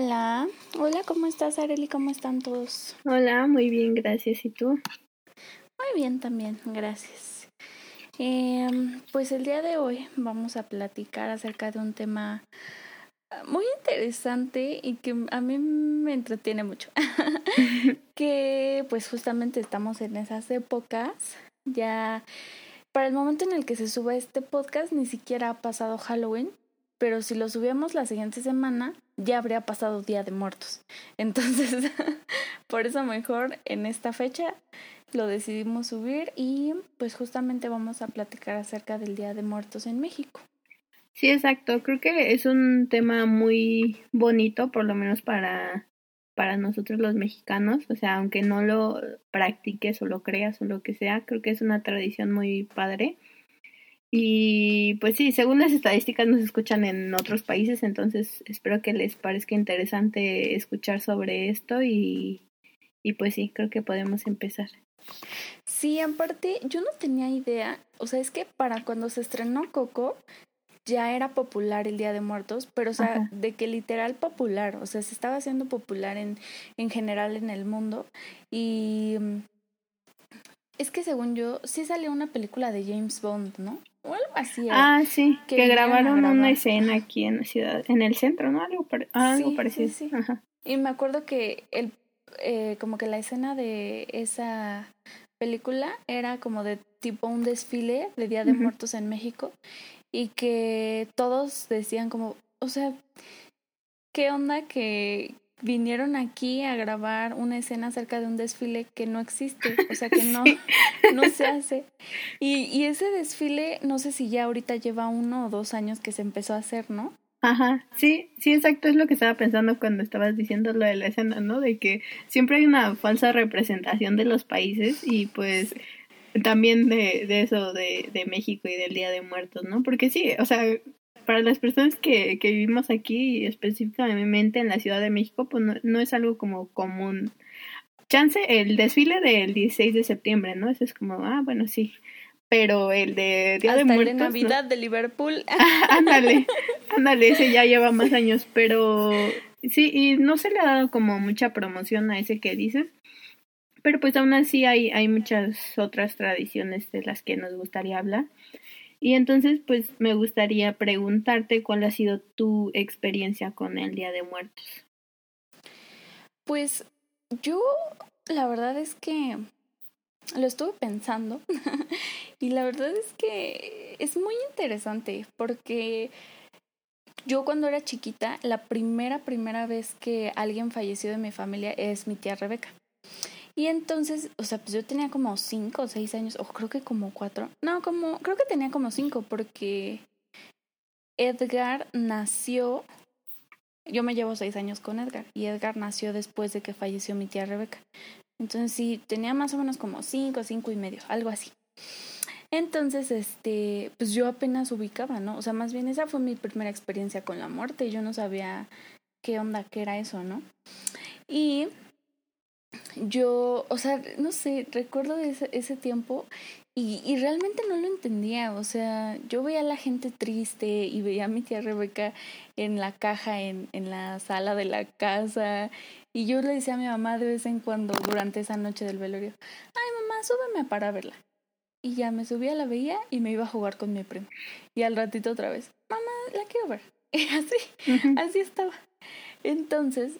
Hola, hola, ¿cómo estás Areli? ¿Cómo están todos? Hola, muy bien, gracias. ¿Y tú? Muy bien también, gracias. Em, pues el día de hoy vamos a platicar acerca de un tema muy interesante y que a mí me entretiene mucho. que pues justamente estamos en esas épocas. Ya para el momento en el que se suba este podcast ni siquiera ha pasado Halloween, pero si lo subimos la siguiente semana ya habría pasado Día de Muertos. Entonces, por eso mejor en esta fecha lo decidimos subir y pues justamente vamos a platicar acerca del Día de Muertos en México. Sí, exacto. Creo que es un tema muy bonito, por lo menos para, para nosotros los mexicanos. O sea, aunque no lo practiques o lo creas o lo que sea, creo que es una tradición muy padre. Y pues sí, según las estadísticas nos escuchan en otros países, entonces espero que les parezca interesante escuchar sobre esto y, y pues sí, creo que podemos empezar. Sí, aparte yo no tenía idea, o sea, es que para cuando se estrenó Coco ya era popular el Día de Muertos, pero o sea, de que literal popular, o sea, se estaba haciendo popular en, en general en el mundo y es que según yo, sí salió una película de James Bond, ¿no? O algo así. Ah, sí, que, grabaron una escena aquí en la ciudad, en el centro, ¿no? Algo, algo parecido. Sí, Ajá. Y me acuerdo que el, eh, como que la escena de esa película era como de tipo un desfile de Día de Muertos en México y que todos decían como, o sea, ¿qué onda que, vinieron aquí a grabar una escena acerca de un desfile que no existe, o sea que no, no se hace. Y, y ese desfile, no sé si ya ahorita lleva uno o dos años que se empezó a hacer, ¿no? Ajá, sí, sí, exacto, es lo que estaba pensando cuando estabas diciendo lo de la escena, ¿no? De que siempre hay una falsa representación de los países y pues también de, de eso de, de México y del Día de Muertos, ¿no? Porque sí, o sea, para las personas que, que vivimos aquí, específicamente en la Ciudad de México, pues no, es algo como común. Chance, el desfile del 16 de septiembre, ¿no? Eso es como, ah, bueno, sí. Pero el de Día de Muertos. El de Navidad de Liverpool. ándale, ándale, ese ya lleva más años, pero sí, y no se le ha dado como mucha promoción a ese que dices. Pero pues aún así hay, hay muchas otras tradiciones de las que nos gustaría hablar. Y entonces, pues me gustaría preguntarte cuál ha sido tu experiencia con el Día de Muertos. Pues yo, la verdad es que lo estuve pensando y la verdad es que es muy interesante porque yo cuando era chiquita, la primera, primera vez que alguien falleció de mi familia es mi tía Rebeca. Y entonces, o sea, pues yo tenía como cinco o seis años, o creo que como cuatro. No, como, creo que tenía como cinco, porque Edgar nació, yo me llevo seis años con Edgar, y Edgar nació después de que falleció mi tía Rebeca. Entonces sí, tenía más o menos como cinco, cinco y medio, algo así. Entonces, este, pues yo apenas ubicaba, ¿no? O sea, más bien esa fue mi primera experiencia con la muerte. Yo no sabía qué onda, qué era eso, ¿no? Y yo, o sea, no sé, recuerdo ese, ese tiempo y, y, realmente no lo entendía, o sea, yo veía a la gente triste y veía a mi tía Rebeca en la caja, en, en la sala de la casa y yo le decía a mi mamá de vez en cuando durante esa noche del velorio, ay mamá, súbeme para verla. Y ya me subía, la veía y me iba a jugar con mi primo. Y al ratito otra vez, mamá, la quiero ver. Y así, así estaba. Entonces,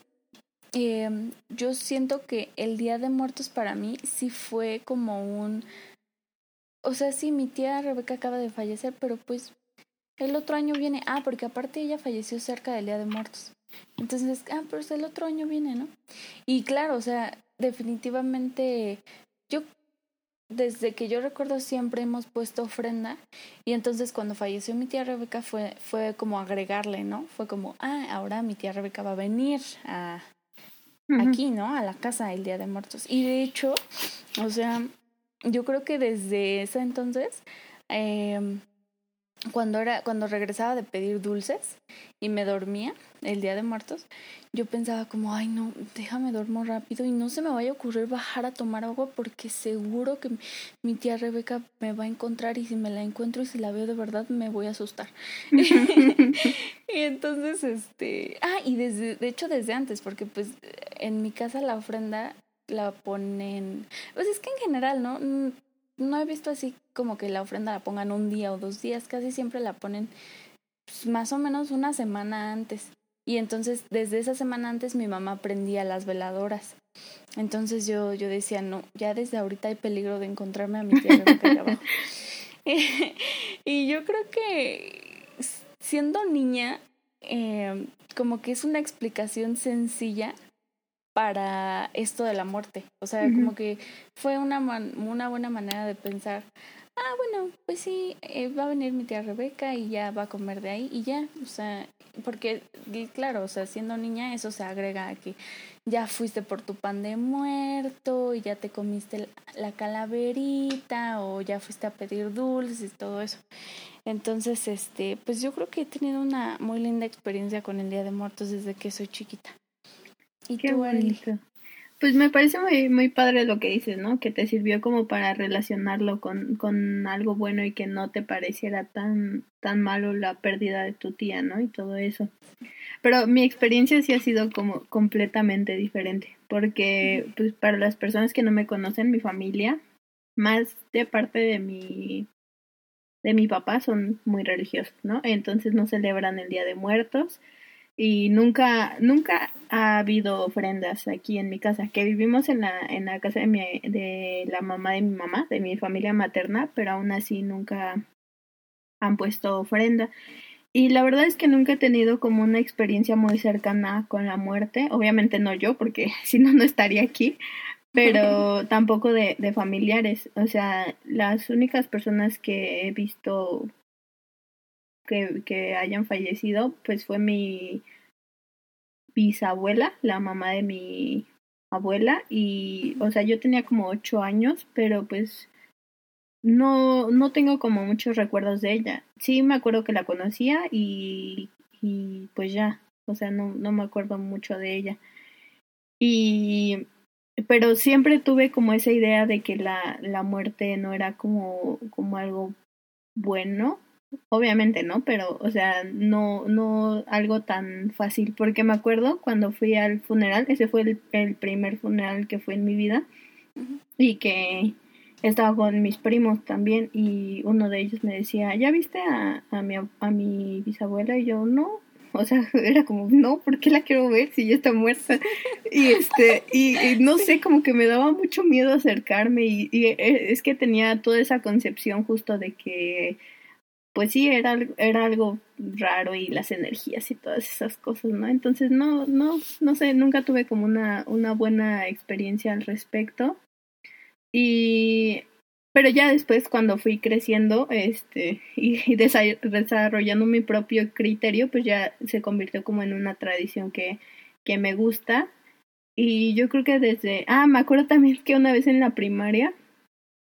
eh, yo siento que el Día de Muertos para mí sí fue como un... O sea, sí, mi tía Rebeca acaba de fallecer, pero pues el otro año viene. Ah, porque aparte ella falleció cerca del Día de Muertos. Entonces, ah, pues el otro año viene, ¿no? Y claro, o sea, definitivamente yo desde que yo recuerdo siempre hemos puesto ofrenda y entonces cuando falleció mi tía Rebeca fue, fue como agregarle, ¿no? Fue como, ah, ahora mi tía Rebeca va a venir a, aquí, ¿no? A la casa el Día de Muertos. Y de hecho, o sea, yo creo que desde ese entonces, eh, cuando era, cuando regresaba de pedir dulces y me dormía el día de muertos, yo pensaba como, ay no, déjame dormir rápido y no se me vaya a ocurrir bajar a tomar agua porque seguro que mi tía Rebeca me va a encontrar y si me la encuentro y si la veo de verdad me voy a asustar. y entonces, este, ah, y desde, de hecho desde antes, porque pues en mi casa la ofrenda la ponen, pues es que en general, ¿no? No he visto así como que la ofrenda la pongan un día o dos días, casi siempre la ponen pues, más o menos una semana antes. Y entonces desde esa semana antes mi mamá prendía las veladoras. Entonces yo, yo decía, no, ya desde ahorita hay peligro de encontrarme a mi tía y yo creo que siendo niña, eh, como que es una explicación sencilla para esto de la muerte. O sea, como que fue una, una buena manera de pensar, ah, bueno, pues sí, eh, va a venir mi tía Rebeca y ya va a comer de ahí y ya, o sea, porque claro, o sea, siendo niña eso se agrega a que ya fuiste por tu pan de muerto y ya te comiste la calaverita o ya fuiste a pedir dulces y todo eso. Entonces, este, pues yo creo que he tenido una muy linda experiencia con el Día de Muertos desde que soy chiquita. ¿Y Qué bonito. Pues me parece muy, muy padre lo que dices, ¿no? Que te sirvió como para relacionarlo con, con algo bueno y que no te pareciera tan, tan malo la pérdida de tu tía, ¿no? Y todo eso. Pero mi experiencia sí ha sido como completamente diferente, porque pues para las personas que no me conocen, mi familia, más de parte de mi de mi papá son muy religiosos, ¿no? Entonces no celebran el Día de Muertos y nunca nunca ha habido ofrendas aquí en mi casa que vivimos en la en la casa de mi de la mamá de mi mamá de mi familia materna pero aún así nunca han puesto ofrenda. Y la verdad es que nunca he tenido como una experiencia muy cercana con la muerte. Obviamente no yo porque si no no estaría aquí pero tampoco de, de familiares. O sea las únicas personas que he visto que, hayan fallecido, pues fue mi bisabuela, la mamá de mi abuela, y, o sea, yo tenía como ocho años, pero pues no, no tengo como muchos recuerdos de ella. Sí me acuerdo que la conocía y, y pues ya, o sea, no, no me acuerdo mucho de ella. Y pero siempre tuve como esa idea de que la, la muerte no era como, como algo bueno Obviamente, ¿no? Pero, o sea, no, no algo tan fácil, porque me acuerdo cuando fui al funeral, ese fue el, el primer funeral que fue en mi vida, y que estaba con mis primos también, y uno de ellos me decía, ¿ya viste a, a, mi, a mi bisabuela? Y yo, no, o sea, era como, no, ¿por qué la quiero ver si ya está muerta? Y este, y, no sé, como que me daba mucho miedo acercarme y, y, eh, es que tenía toda esa concepción justo de que pues sí, era, era algo raro y las energías y todas esas cosas, ¿no? Entonces, no, no, no sé, nunca tuve como una, una buena experiencia al respecto. Y, pero ya después cuando fui creciendo, este, y, desarrollando mi propio criterio, pues ya se convirtió como en una tradición que, que me gusta. Y yo creo que desde, ah, me acuerdo también que una vez en la primaria,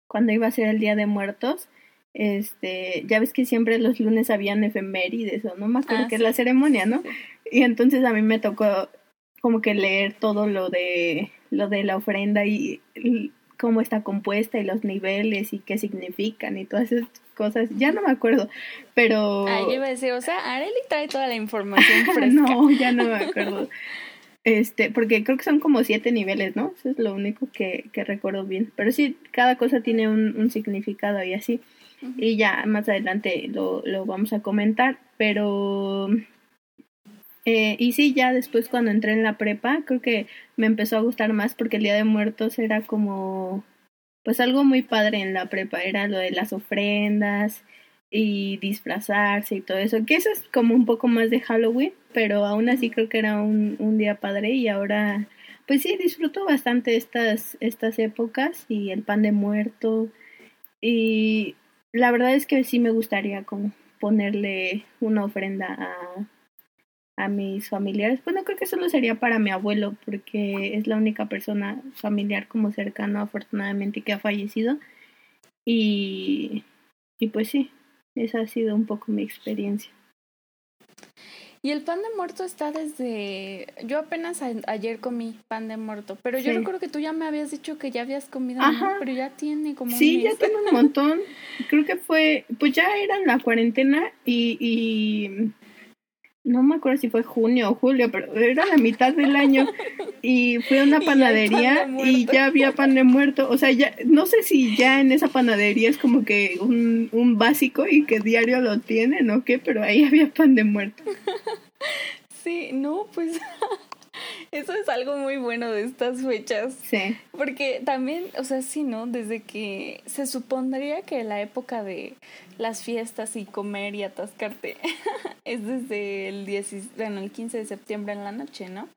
cuando iba a ser el Día de Muertos, este, ya ves que siempre los lunes habían efemérides o no más acuerdo ah, que es la ceremonia, ¿no? Y entonces a mí me tocó como que leer todo lo de lo de la ofrenda y, cómo está compuesta y los niveles y qué significan y todas esas cosas. Ya no me acuerdo, pero yo iba a decir, o sea, Areli trae toda la información fresca. no, ya no me acuerdo. Este, porque creo que son como siete niveles, ¿no? Eso es lo único que, que recuerdo bien. Pero sí, cada cosa tiene un, un significado y así y ya más adelante lo, lo vamos a comentar, pero... Eh, y sí, ya después cuando entré en la prepa, creo que me empezó a gustar más porque el Día de Muertos era como, pues algo muy padre en la prepa, era lo de las ofrendas y disfrazarse y todo eso, que eso es como un poco más de Halloween, pero aún así creo que era un, un día padre y ahora pues sí, disfruto bastante estas, estas épocas y el pan de muerto. Y la verdad es que sí me gustaría como ponerle una ofrenda a, a mis familiares. Bueno, creo que solo sería para mi abuelo, porque es la única persona familiar como cercano, afortunadamente, que ha fallecido. Y, y pues sí, esa ha sido un poco mi experiencia. Y el pan de muerto está desde... Yo apenas ayer comí pan de muerto, pero yo recuerdo que tú ya me habías dicho que ya habías comido, pero ya tiene como... Sí, ya tiene un montón. Creo que fue, pues ya era la cuarentena y, y no me acuerdo si fue junio o julio, pero era la mitad del año y fui a una panadería y, ya había pan de muerto. O sea, ya no sé si ya en esa panadería es como que un, un básico y que diario lo tienen o qué, pero ahí había pan de muerto. Sí, no, pues Eso es algo muy bueno de estas fechas. Sí. Porque también, o sea, sí, ¿no? Desde que se supondría que la época de las fiestas y comer y atascarte es desde el, 10, bueno, el 15 de septiembre en la noche, ¿no?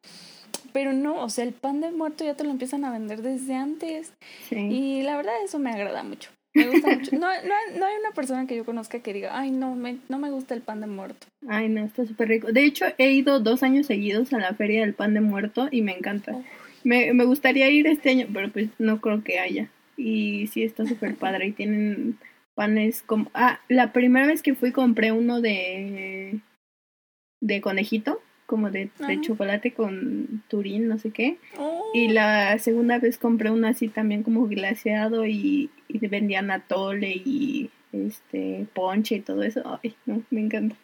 Pero no, o sea, el pan de muerto ya te lo empiezan a vender desde antes. Sí. Y la verdad eso me agrada mucho. Me gusta mucho. No, no, no, hay una persona que yo conozca que diga, ay, no me, no me gusta el pan de muerto. Ay, no, está súper rico. De hecho, he ido dos años seguidos a la feria del pan de muerto y me encanta. Me, me gustaría ir este año, pero pues no creo que haya. Y sí, está súper padre. Y tienen panes como... Ah, la primera vez que fui compré uno de... de conejito como de, de chocolate con turín, no sé qué. Y oh. la segunda vez compré uno así también como glaseado y, y vendían atole y este ponche y todo eso. Ay, no, me encanta.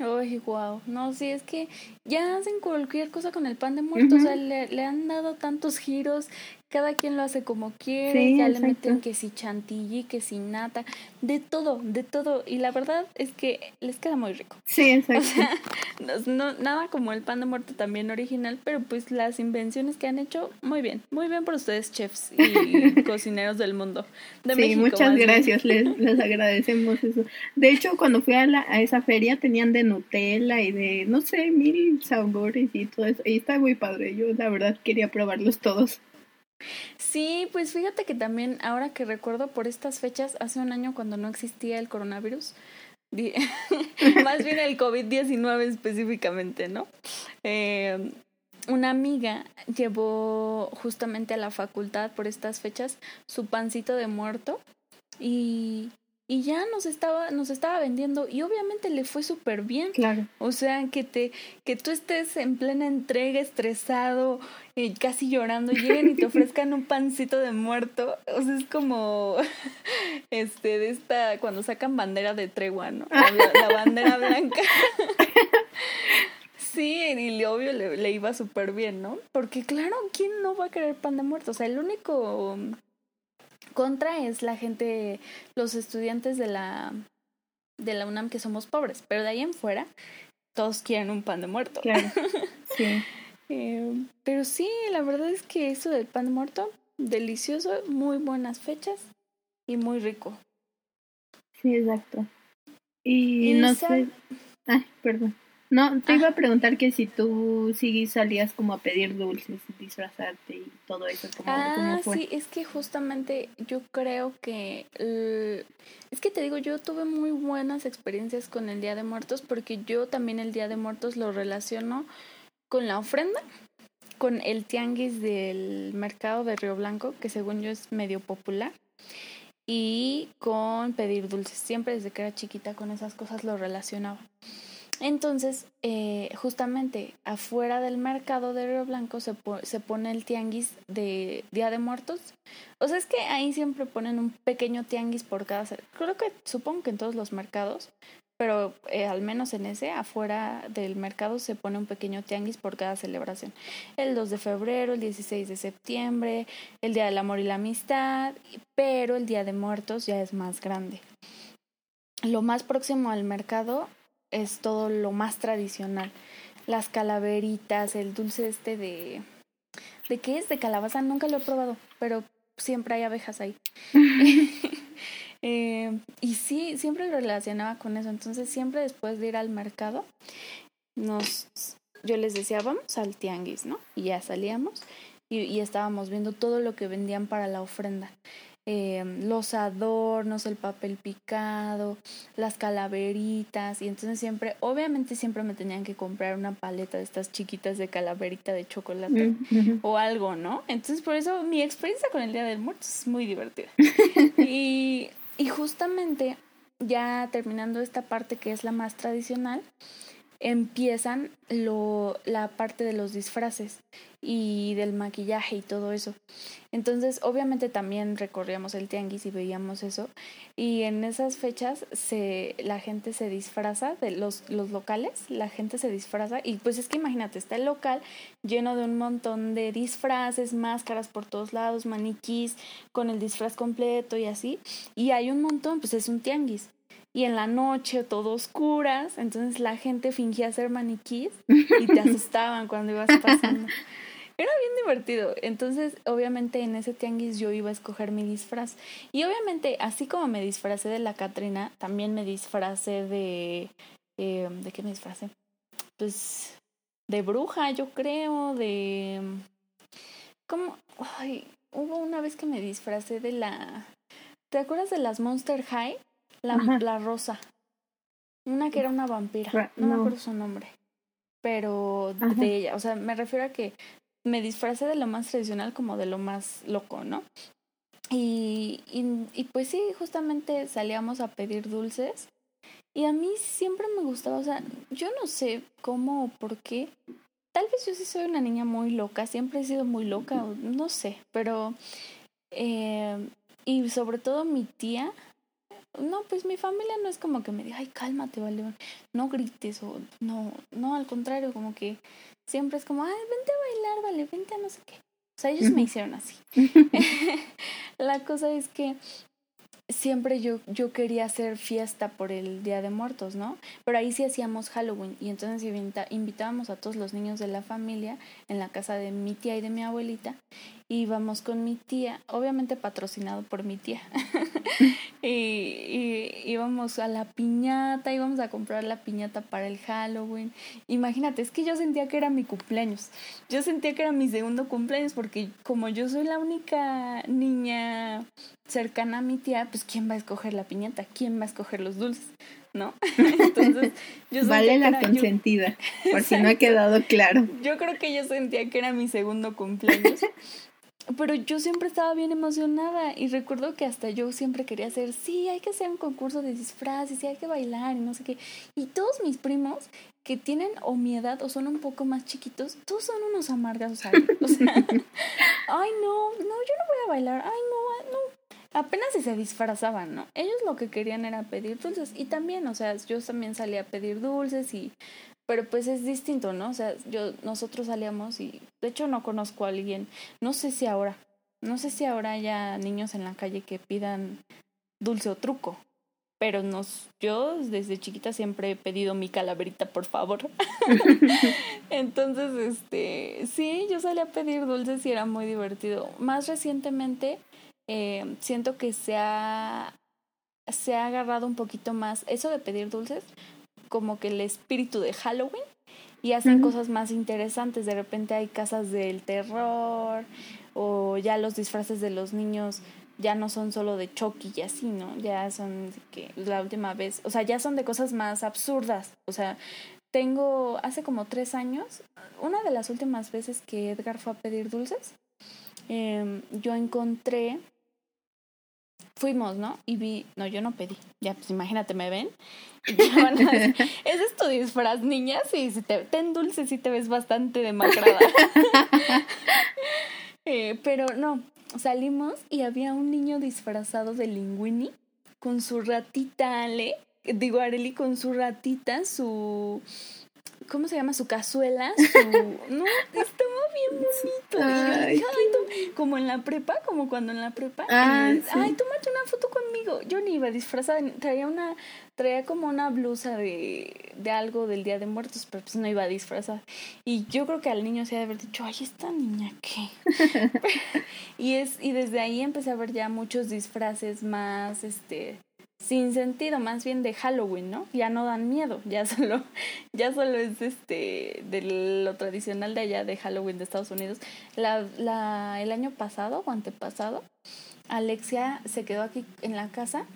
Ay, wow. No, sí, es que ya hacen cualquier cosa con el pan de muerto. O sea, le, le, han dado tantos giros cada quien lo hace como quiere, ya le meten que si chantilly, que si nata, de todo, de todo. Y la verdad es que les queda muy rico. Sí, exacto. no, nada como el pan de muerto también original, pero pues las invenciones que han hecho, muy bien, muy bien por ustedes, chefs y cocineros del mundo. De sí, muchas gracias, les, les agradecemos eso. De hecho, cuando fui a, la, a esa feria tenían de Nutella y de, no sé, mil sabores y todo eso. Y está muy padre, yo la verdad quería probarlos todos. Sí, pues fíjate que también ahora que recuerdo por estas fechas, hace un año cuando no existía el coronavirus, más bien el COVID-19 específicamente, ¿no? Eh, una amiga llevó justamente a la facultad por estas fechas su pancito de muerto y y ya nos estaba nos estaba vendiendo y obviamente le fue súper bien. Claro. O sea, que te que tú estés en plena entrega, estresado, y casi llorando, lleguen y te ofrezcan un pancito de muerto. O sea, es como este de esta cuando sacan bandera de tregua, ¿no? La, bandera blanca. Sí, y obvio le, le iba súper bien, ¿no? Porque claro, ¿quién no va a querer pan de muerto? O sea, el único contra es la gente, los estudiantes de la, de la UNAM que somos pobres, pero de ahí en fuera todos quieren un pan de muerto. Claro, sí. Eh, pero sí, la verdad es que eso del pan de muerto, delicioso, muy buenas fechas y muy rico. Sí, exacto. Y, no sé... Ay, perdón. No, te iba a ah. preguntar que si tú sí salías como a pedir dulces, disfrazarte y todo eso, como ah, sí, es que justamente yo creo que... es que te digo, yo tuve muy buenas experiencias con el Día de Muertos porque yo también el Día de Muertos lo relaciono con la ofrenda, con el tianguis del mercado de Río Blanco, que según yo es medio popular, y con pedir dulces. Siempre desde que era chiquita con esas cosas lo relacionaba. Entonces, eh, justamente afuera del mercado de Río Blanco se, se pone el tianguis de Día de Muertos. O sea, es que ahí siempre ponen un pequeño tianguis por cada... Creo que supongo que en todos los mercados, pero eh, al menos en ese, afuera del mercado se pone un pequeño tianguis por cada celebración. El 2 de febrero, el 16 de septiembre, el Día del Amor y la Amistad, pero el Día de Muertos ya es más grande. Lo más próximo al mercado es todo lo más tradicional. Las calaveritas, el dulce este de... ¿De qué es? De calabaza. Nunca lo he probado, pero siempre hay abejas ahí. eh, y sí, siempre lo relacionaba con eso. Entonces siempre después de ir al mercado, nos yo les decía, vamos al tianguis, ¿no? Y ya salíamos y, y estábamos viendo todo lo que vendían para la ofrenda. Eh, los adornos, el papel picado, las calaveritas y entonces siempre, obviamente siempre me tenían que comprar una paleta de estas chiquitas de calaverita de chocolate o algo, ¿no? Entonces por eso mi experiencia con el Día del Muerto es muy divertida. y, y justamente ya terminando esta parte que es la más tradicional, empiezan lo, la parte de los disfraces y del maquillaje y todo eso. Entonces, obviamente también recorríamos el tianguis y veíamos eso. Y en esas fechas se, la gente se disfraza, de los, los locales, la gente se disfraza. Y pues es que imagínate, está el local lleno de un montón de disfraces, máscaras por todos lados, maniquís con el disfraz completo y así. Y hay un montón, pues es un tianguis y en la noche todo oscuras, entonces la gente fingía ser maniquís y te asustaban cuando ibas pasando. Era bien divertido. Entonces, obviamente en ese tianguis yo iba a escoger mi disfraz. Y obviamente, así como me disfracé de la Catrina, también me disfracé de... Eh, ¿De qué me disfracé? Pues de bruja, yo creo, de... ¿Cómo? Ay, hubo una vez que me disfracé de la... ¿Te acuerdas de las Monster High? La, la rosa. Una que era una vampira. No, me acuerdo su nombre. Pero de ella. O sea, me refiero a que me disfracé de lo más tradicional como de lo más loco, ¿no? Y, y, y pues sí, justamente salíamos a pedir dulces. Y a mí siempre me gustaba, o sea, yo no sé cómo o por qué. Tal vez yo sí soy una niña muy loca, siempre he sido muy loca, no sé, pero... Eh, y sobre todo mi tía, no, pues mi familia no es como que me diga, ay, cálmate, vale, no grites o no, no, al contrario, como que siempre es como, ay, vente a bailar, vale, vente a no sé qué. O sea, ellos me hicieron así. La cosa es que siempre yo, yo quería hacer fiesta por el Día de Muertos, ¿no? Pero ahí sí hacíamos Halloween y entonces invitábamos a todos los niños de la familia en la casa de mi tía y de mi abuelita íbamos con mi tía, obviamente patrocinado por mi tía. y, y, íbamos a la piñata, íbamos a comprar la piñata para el Halloween. Imagínate, es que yo sentía que era mi cumpleaños. Yo sentía que era mi segundo cumpleaños porque como yo soy la única niña cercana a mi tía, pues ¿quién va a escoger la piñata? ¿Quién va a escoger los dulces? ¿no? Entonces, yo vale la consentida, por si no ha quedado claro. Yo creo que yo sentía que era mi segundo cumpleaños pero yo siempre estaba bien emocionada y recuerdo que hasta yo siempre quería hacer, sí, hay que hacer un concurso de disfraces, sí, hay que bailar y no sé qué. Y todos mis primos que tienen o mi edad o son un poco más chiquitos, todos son unos amargas, o sea, ay no, no, yo no voy a bailar, ay no, no. Apenas si se disfrazaban, ¿no? Ellos lo que querían era pedir dulces y también, o sea, yo también salía a pedir dulces y pero pues es distinto, ¿no? O sea, yo, nosotros salíamos y de hecho no conozco a alguien, no sé si ahora, no sé si ahora haya niños en la calle que pidan dulce o truco, pero nos, yo desde chiquita siempre he pedido mi calaverita, por favor. Entonces, este, sí, yo salí a pedir dulces y era muy divertido. Más recientemente, eh, siento que se ha, se ha agarrado un poquito más eso de pedir dulces, como que el espíritu de Halloween y hacen cosas más interesantes. De repente hay casas del terror o ya los disfraces de los niños ya no son solo de Chucky y así, ¿no? Ya son que la última vez, o sea, ya son de cosas más absurdas. O sea, tengo hace como tres años, una de las últimas veces que Edgar fue a pedir dulces, eh, yo encontré fuimos, ¿no? Y vi, no, yo no pedí. Ya, pues imagínate, me ven. Y van a decir, ¿es esto disfraz, niña? Sí, si te ten dulce, sí te ves bastante demacrada. eh, pero no, salimos y había un niño disfrazado de Linguini con su ratita Ale, digo Areli con su ratita, su ¿cómo se llama? Su cazuela, su... no, estaba bien bonito. Ay, como en la prepa, como cuando en la prepa. Ah, Ay, tómate una foto conmigo. Yo ni iba disfrazada, traía una, traía como una blusa de, de algo del Día de Muertos, pero pues no iba disfrazada. Y yo creo que al niño se ha de haber dicho, ay, esta niña qué. y es, y desde ahí empecé a ver ya muchos disfraces más, este, sin sentido, más bien de Halloween, ¿no? Ya no dan miedo, ya solo, ya solo es este de lo tradicional de allá de Halloween de Estados Unidos. La, la, el año pasado o antepasado, Alexia se quedó aquí en la casa.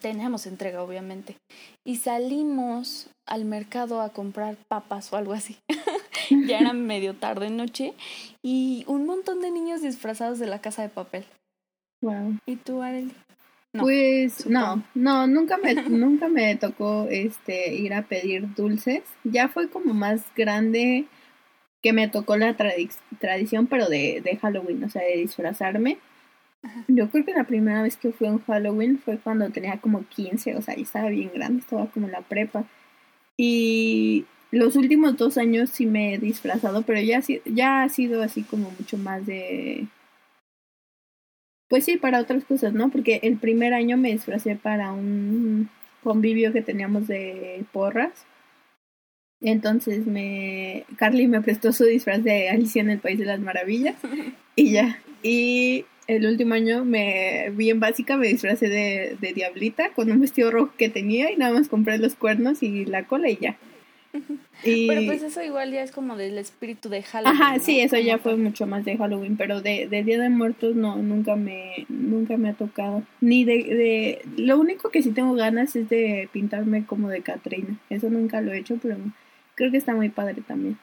Teníamos entrega, obviamente. Y salimos al mercado a comprar papas o algo así. ya era medio tarde noche. Y un montón de niños disfrazados de la casa de papel. Wow. ¿Y tú, Arely? No, pues no, no, nunca me, nunca me tocó este ir a pedir dulces. Ya fue como más grande que me tocó la tradición, pero de, de Halloween, o sea, de disfrazarme. Yo creo que la primera vez que fui a un Halloween fue cuando tenía como 15, o sea, ya estaba bien grande, estaba como en la prepa. Y los últimos dos años sí me he disfrazado, pero ya, ya ha sido así como mucho más de pues sí, para otras cosas, ¿no? Porque el primer año me disfracé para un convivio que teníamos de porras. Entonces me Carly me prestó su disfraz de Alicia en el País de las Maravillas y ya. Y el último año me bien básica me disfracé de, de diablita con un vestido rojo que tenía y nada más compré los cuernos y la cola y ya. Pero pues eso igual ya es como del espíritu de Halloween. Ajá, sí, eso ya fue mucho más de Halloween, pero de, de, Día de Muertos no, nunca me, nunca me ha tocado. Ni de, de, lo único que sí tengo ganas es de pintarme como de Catrina. Eso nunca lo he hecho, pero creo que está muy padre también.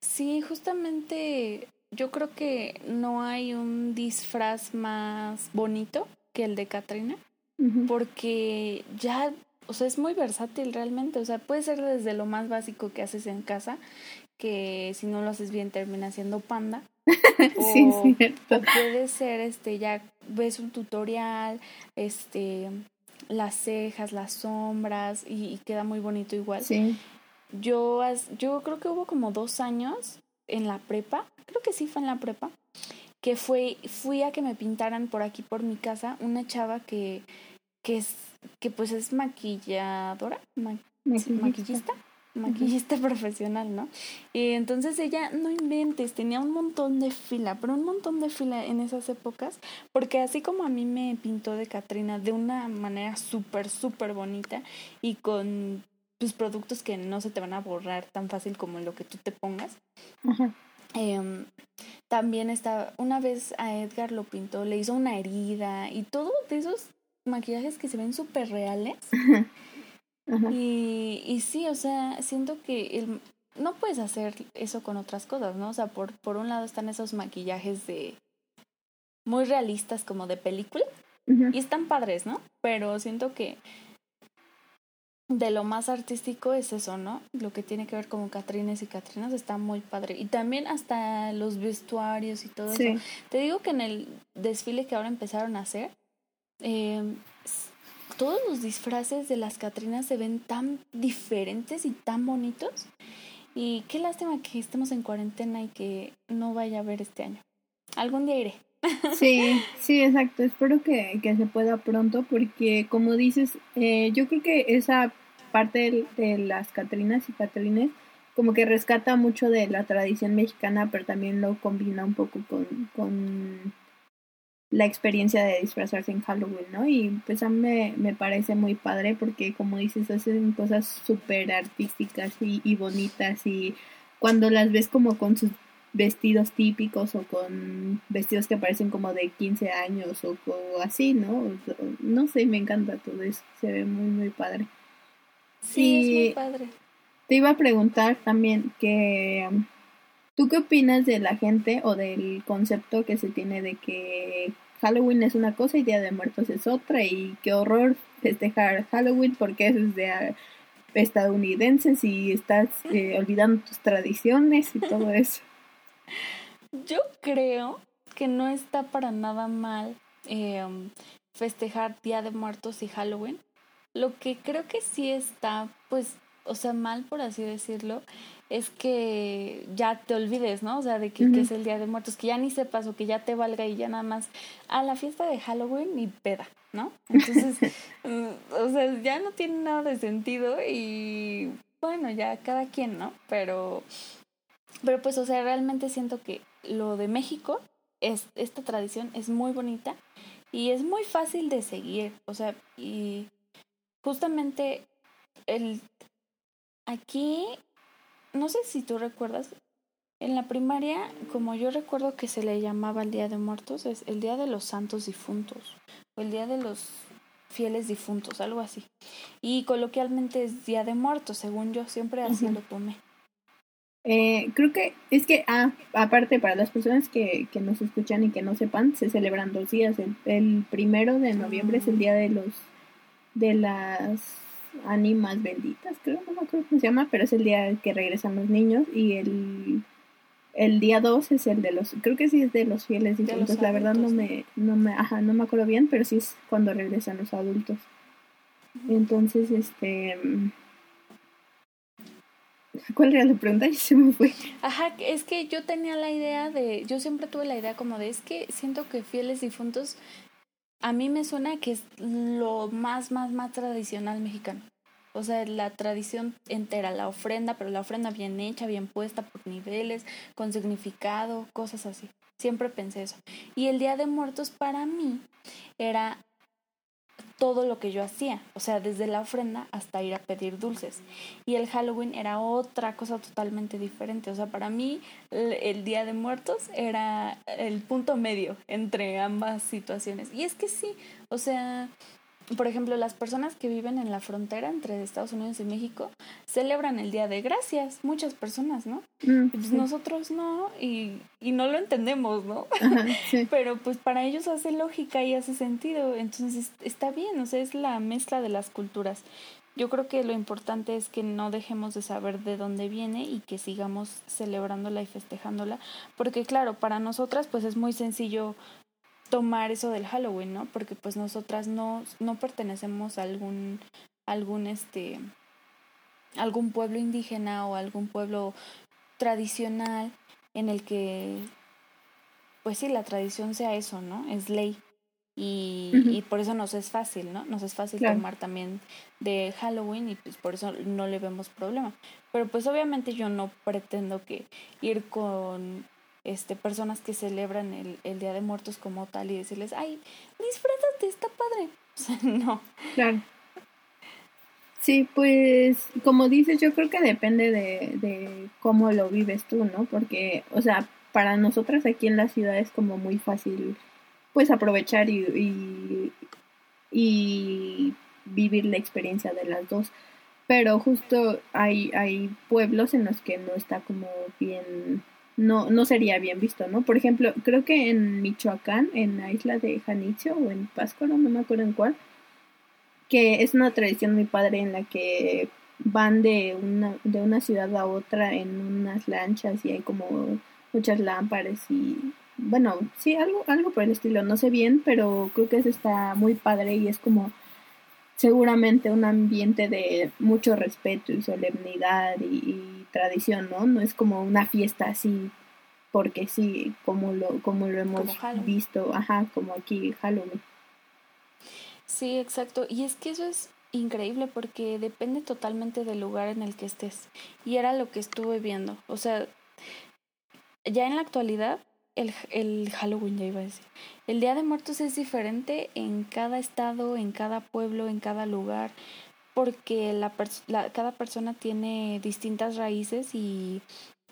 Sí, justamente yo creo que no hay un disfraz más bonito que el de Catrina, porque ya o sea, es muy versátil realmente, o sea, puede ser desde lo más básico que haces en casa, que si no lo haces bien termina siendo panda. sí, cierto. O puede ser, este, ya ves un tutorial, este, las cejas, las sombras, y, queda muy bonito igual. Sí. Yo, yo creo que hubo como dos años en la prepa, creo que sí fue en la prepa, que fue, fui a que me pintaran por aquí, por mi casa, una chava que, que es que pues es maquilladora, maquillista, maquillista profesional, ¿no? Y entonces ella, no inventes, tenía un montón de fila, pero un montón de fila en esas épocas, porque así como a mí me pintó de Catrina de una manera súper, súper bonita y con tus productos que no se te van a borrar tan fácil como lo que tú te pongas. Em, también está, una vez a Edgar lo pintó, le hizo una herida y todo de esos maquillajes que se ven súper reales. Y, y sí, o sea, siento que el, no puedes hacer eso con otras cosas, ¿no? O sea, por, por un lado están esos maquillajes de muy realistas como de película y están padres, ¿no? Pero siento que de lo más artístico es eso, ¿no? Lo que tiene que ver con Catrines y Catrinas está muy padre. Y también hasta los vestuarios y todo eso. Te digo que en el desfile que ahora empezaron a hacer, eh, todos los disfraces de las Catrinas se ven tan diferentes y tan bonitos. Y qué lástima que estemos en cuarentena y que no vaya a ver este año. Algún día iré. Sí, sí, exacto. Espero que, que se pueda pronto porque, como dices, eh, yo creo que esa parte de, las Catrinas y Catrines como que rescata mucho de la tradición mexicana, pero también lo combina un poco con, con la experiencia de disfrazarse en Halloween, ¿no? Y pues a mí me, parece muy padre porque como dices, hacen cosas súper artísticas y, y, bonitas y cuando las ves como con sus vestidos típicos o con vestidos que parecen como de 15 años o, así, ¿no? No sé, me encanta todo eso, se ve muy, muy padre. Sí, es muy padre. Te iba a preguntar también que ¿Tú qué opinas de la gente o del concepto que se tiene de que Halloween es una cosa y Día de Muertos es otra y qué horror festejar Halloween porque eso es de estadounidenses y estás eh, olvidando tus tradiciones y todo eso? Yo creo que no está para nada mal eh, festejar Día de Muertos y Halloween. Lo que creo que sí está, pues, o sea, mal por así decirlo, es que ya te olvides, ¿no? O sea, de que, es el Día de Muertos, que ya ni sepas o que ya te valga y ya nada más a la fiesta de Halloween y peda, ¿no? Entonces, mm, o sea, ya no tiene nada de sentido y bueno, ya cada quien, ¿no? Pero, pero pues, o sea, realmente siento que lo de México, es, esta tradición es muy bonita Y es muy fácil de seguir, o sea, y justamente el aquí no sé si tú recuerdas en la primaria, como yo recuerdo que se le llamaba el Día de Muertos, es el Día de los Santos Difuntos o el Día de los Fieles Difuntos, algo así. Y coloquialmente es Día de Muertos, según yo siempre así lo tomé. Eh, creo que es que, ah, aparte para las personas que, que nos escuchan y que no sepan, se celebran dos días. El, el primero de noviembre es el día de los de las ánimas benditas, creo, no me acuerdo cómo se llama, pero es el día que regresan los niños y el el día 2 es el de los, creo que sí es de los fieles difuntos, la verdad no me, no me, ajá, no me acuerdo bien, pero sí es cuando regresan los adultos. Entonces, este, ¿Cuál era la pregunta? Y se me fue. Ajá, es que yo tenía la idea de, yo siempre tuve la idea como de, es que siento que fieles difuntos, a mí me suena que es lo más, más, más tradicional mexicano. O sea, la tradición entera, la ofrenda, pero la ofrenda bien hecha, bien puesta por niveles, con significado, cosas así. Siempre pensé eso. Y el Día de Muertos para mí era todo lo que yo hacía, o sea, desde la ofrenda hasta ir a pedir dulces. Y el Halloween era otra cosa totalmente diferente, o sea, para mí el, Día de Muertos era el punto medio entre ambas situaciones. Y es que sí, o sea, por ejemplo, las personas que viven en la frontera entre Estados Unidos y México celebran el Día de Gracias, muchas personas, ¿no? Mm, pues nosotros no, y, y, no lo entendemos, ¿no? Pero pues para ellos hace lógica y hace sentido, entonces está bien, o sea, es la mezcla de las culturas. Yo creo que lo importante es que no dejemos de saber de dónde viene y que sigamos celebrándola y festejándola, porque claro, para nosotras pues es muy sencillo tomar eso del Halloween, ¿no? Porque pues nosotras no, no pertenecemos a algún, algún este, algún pueblo indígena o algún pueblo tradicional en el que, pues sí, la tradición sea eso, ¿no? Es ley. Y, y por eso nos es fácil, ¿no? Nos es fácil tomar también de Halloween y pues por eso no le vemos problema. Pero pues obviamente yo no pretendo que ir con este, personas que celebran el, el Día de Muertos como tal y decirles, ay, disfrázate, está padre. O sea, no. Claro. Sí, pues como dices, yo creo que depende de, de cómo lo vives tú, ¿no? Porque, o sea, para nosotras aquí en la ciudad es como muy fácil, pues aprovechar y, y, y vivir la experiencia de las dos. Pero justo hay, hay pueblos en los que no está como bien no, no sería bien visto, ¿no? Por ejemplo, creo que en Michoacán, en la isla de Janitzio o en Páscuaro, no me acuerdo en cuál, que es una tradición muy padre en la que van de una, de una ciudad a otra en unas lanchas y hay como muchas lámparas y bueno, sí, algo, algo por el estilo, no sé bien, pero creo que eso está muy padre y es como seguramente un ambiente de mucho respeto y solemnidad y tradición, ¿no? No es como una fiesta así porque sí, como lo, como lo hemos visto, ajá, como aquí Halloween. Sí, exacto. Y es que eso es increíble porque depende totalmente del lugar en el que estés. Y era lo que estuve viendo. O sea, ya en la actualidad, el, el Halloween, ya iba a decir. El Día de Muertos es diferente en cada estado, en cada pueblo, en cada lugar porque cada persona tiene distintas raíces y,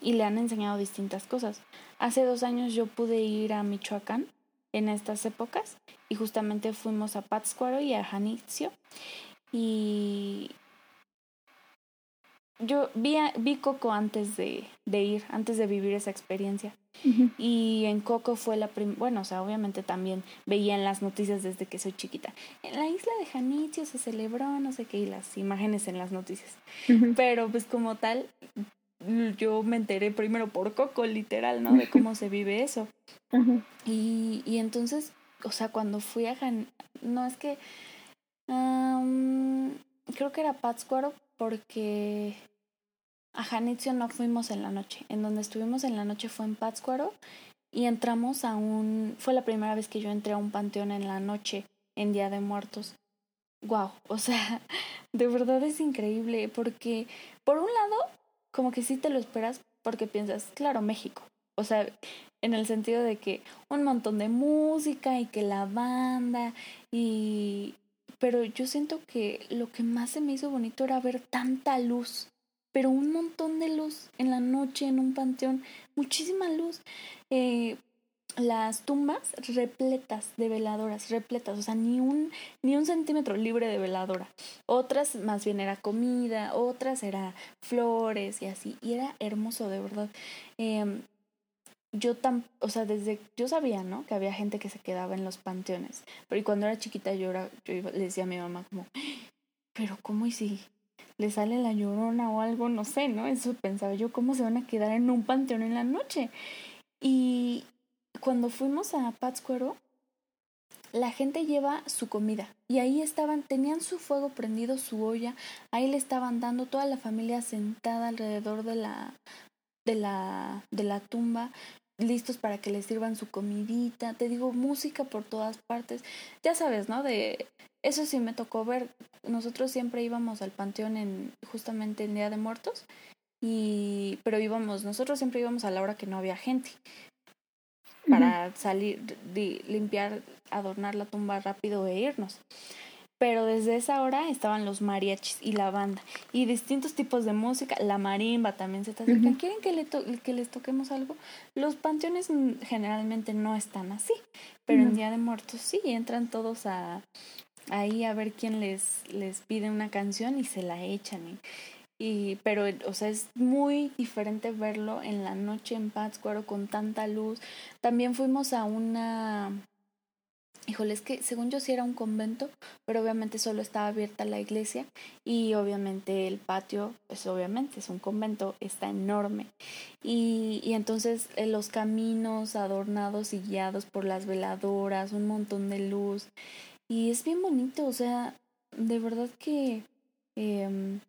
le han enseñado distintas cosas. Hace dos años yo pude ir a Michoacán en estas épocas y justamente fuimos a Pátzcuaro y a Janitzio y yo vi, vi Coco antes de ir, antes de vivir esa experiencia. Y en Coco fue la primera, bueno, o sea, obviamente también veía en las noticias desde que soy chiquita. En la isla de Janitzio se celebró, no sé qué, y las imágenes en las noticias. Pero pues como tal, yo me enteré primero por Coco, literal, ¿no? De cómo se vive eso. y, y entonces, o sea, cuando fui a Jan... No, es que... creo que era Pátzcuaro porque a Janitzio no fuimos en la noche. En donde estuvimos en la noche fue en Pátzcuaro y entramos a un... Fue la primera vez que yo entré a un panteón en la noche, en Día de Muertos. Wow, o sea, de verdad es increíble porque, por un lado, como que sí te lo esperas porque piensas, claro, México. O sea, en el sentido de que un montón de música y que la banda y pero yo siento que lo que más se me hizo bonito era ver tanta luz, pero un montón de luz en la noche en un panteón, muchísima luz. Eh, las tumbas repletas de veladoras, repletas, o sea, ni un, ni un centímetro libre de veladora. Otras más bien era comida, otras era flores y así, y era hermoso, de verdad. Eh, yo tan, o sea, desde, yo sabía, ¿no? Que había gente que se quedaba en los panteones, pero cuando era chiquita yo, era, yo iba, le decía a mi mamá como, pero ¿cómo y si le sale la llorona o algo? No sé, ¿no? Eso pensaba yo, ¿cómo se van a quedar en un panteón en la noche? Y cuando fuimos a Pátzcuaro, la gente lleva su comida y ahí estaban, tenían su fuego prendido, su olla, ahí le estaban dando toda la familia sentada alrededor de la de la de la tumba listos para que les sirvan su comidita, te digo, música por todas partes. Ya sabes, ¿no? De eso sí me tocó ver. Nosotros siempre íbamos al panteón en justamente en Día de Muertos y pero íbamos, nosotros siempre íbamos a la hora que no había gente para salir, de, limpiar, adornar la tumba rápido e irnos. Pero desde esa hora estaban los mariachis y la banda y distintos tipos de música. La marimba también se está acercando. ¿Quieren que, le que les toquemos algo? Los panteones generalmente no están así, pero en Día de Muertos sí, entran todos a ahí a ver quién les, les pide una canción y se la echan. Y, y, pero, o sea, es muy diferente verlo en la noche en Pátzcuaro con tanta luz. También fuimos a una, híjole, es que según yo sí era un convento, pero obviamente solo estaba abierta la iglesia y obviamente el patio, pues obviamente es un convento, está enorme. Y, y entonces eh, los caminos adornados y guiados por las veladoras, un montón de luz. Y es bien bonito, o sea, de verdad que... Eh,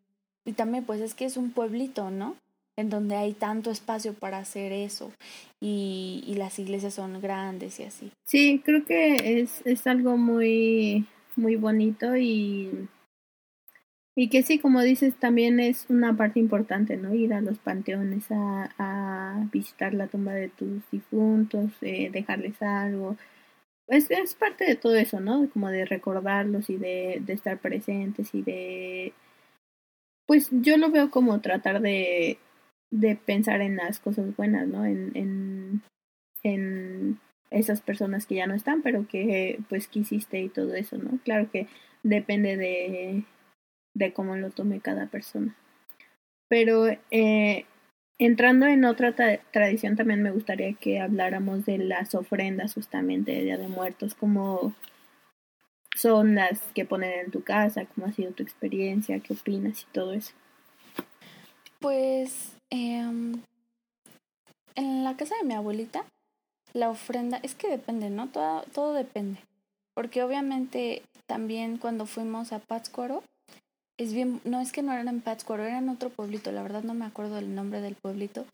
y también pues es que es un pueblito, ¿no? En donde hay tanto espacio para hacer eso y, y las iglesias son grandes y así. Sí, creo que es, es algo muy, muy bonito y, y que sí, como dices, también es una parte importante, ¿no? Ir a los panteones a, visitar la tumba de tus difuntos, eh, dejarles algo. Es, es parte de todo eso, ¿no? Como de recordarlos y de, de estar presentes y de pues yo lo veo como tratar de, de pensar en las cosas buenas, ¿no? En, en, en esas personas que ya no están, pero que pues quisiste y todo eso, ¿no? Claro que depende de, de cómo lo tome cada persona. Pero eh, entrando en otra tra tradición también me gustaría que habláramos de las ofrendas justamente de Día de Muertos, como son las que ponen en tu casa, cómo ha sido tu experiencia, qué opinas y todo eso. Pues eh, en la casa de mi abuelita, la ofrenda, es que depende, ¿no? Todo, todo depende. Porque obviamente también cuando fuimos a Pátzcuaro, es bien, no es que no eran en Pátzcuaro, era en otro pueblito, la verdad no me acuerdo del nombre del pueblito,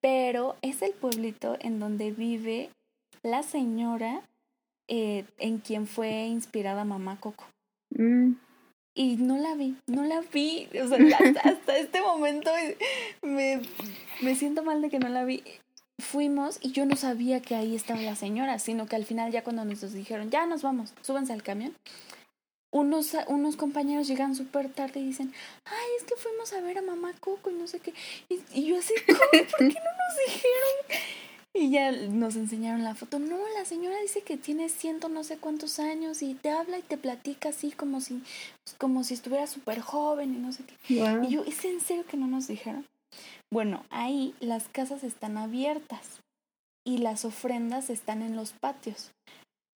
pero es el pueblito en donde vive la señora eh, en quien fue inspirada Mamá Coco. Mm. Y no la vi, no la vi. O sea, hasta, este momento me, me siento mal de que no la vi. Fuimos y yo no sabía que ahí estaba la señora, sino que al final ya cuando nos dijeron, ya nos vamos, súbanse al camión, unos, unos compañeros llegan súper tarde y dicen, ay, es que fuimos a ver a mamá Coco y no sé qué. Y, y yo así, ¿cómo? ¿Por qué no nos dijeron? Y ya nos enseñaron la foto. No, la señora dice que tiene ciento no sé cuántos años y te habla y te platica así como si, como si estuviera súper joven y no sé qué. Wow. Y yo, ¿es en serio que no nos dijeron? Bueno, ahí las casas están abiertas y las ofrendas están en los patios.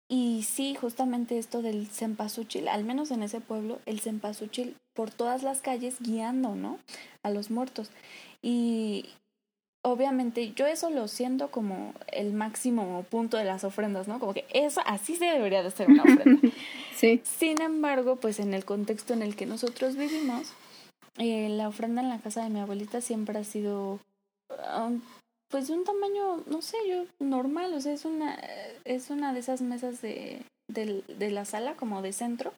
Y sí, justamente esto del cempasúchil, al menos en ese pueblo, el cempasúchil por todas las calles guiando, ¿no? A los muertos. Y, obviamente yo eso lo siento como el máximo punto de las ofrendas, ¿no? Como que eso así se debería de ser una ofrenda. sí. Sin embargo, pues en el contexto en el que nosotros vivimos, eh, la ofrenda en la casa de mi abuelita siempre ha sido um, pues de un tamaño, no sé, yo normal, o sea, es una es una de esas mesas de, de, de la sala como de centro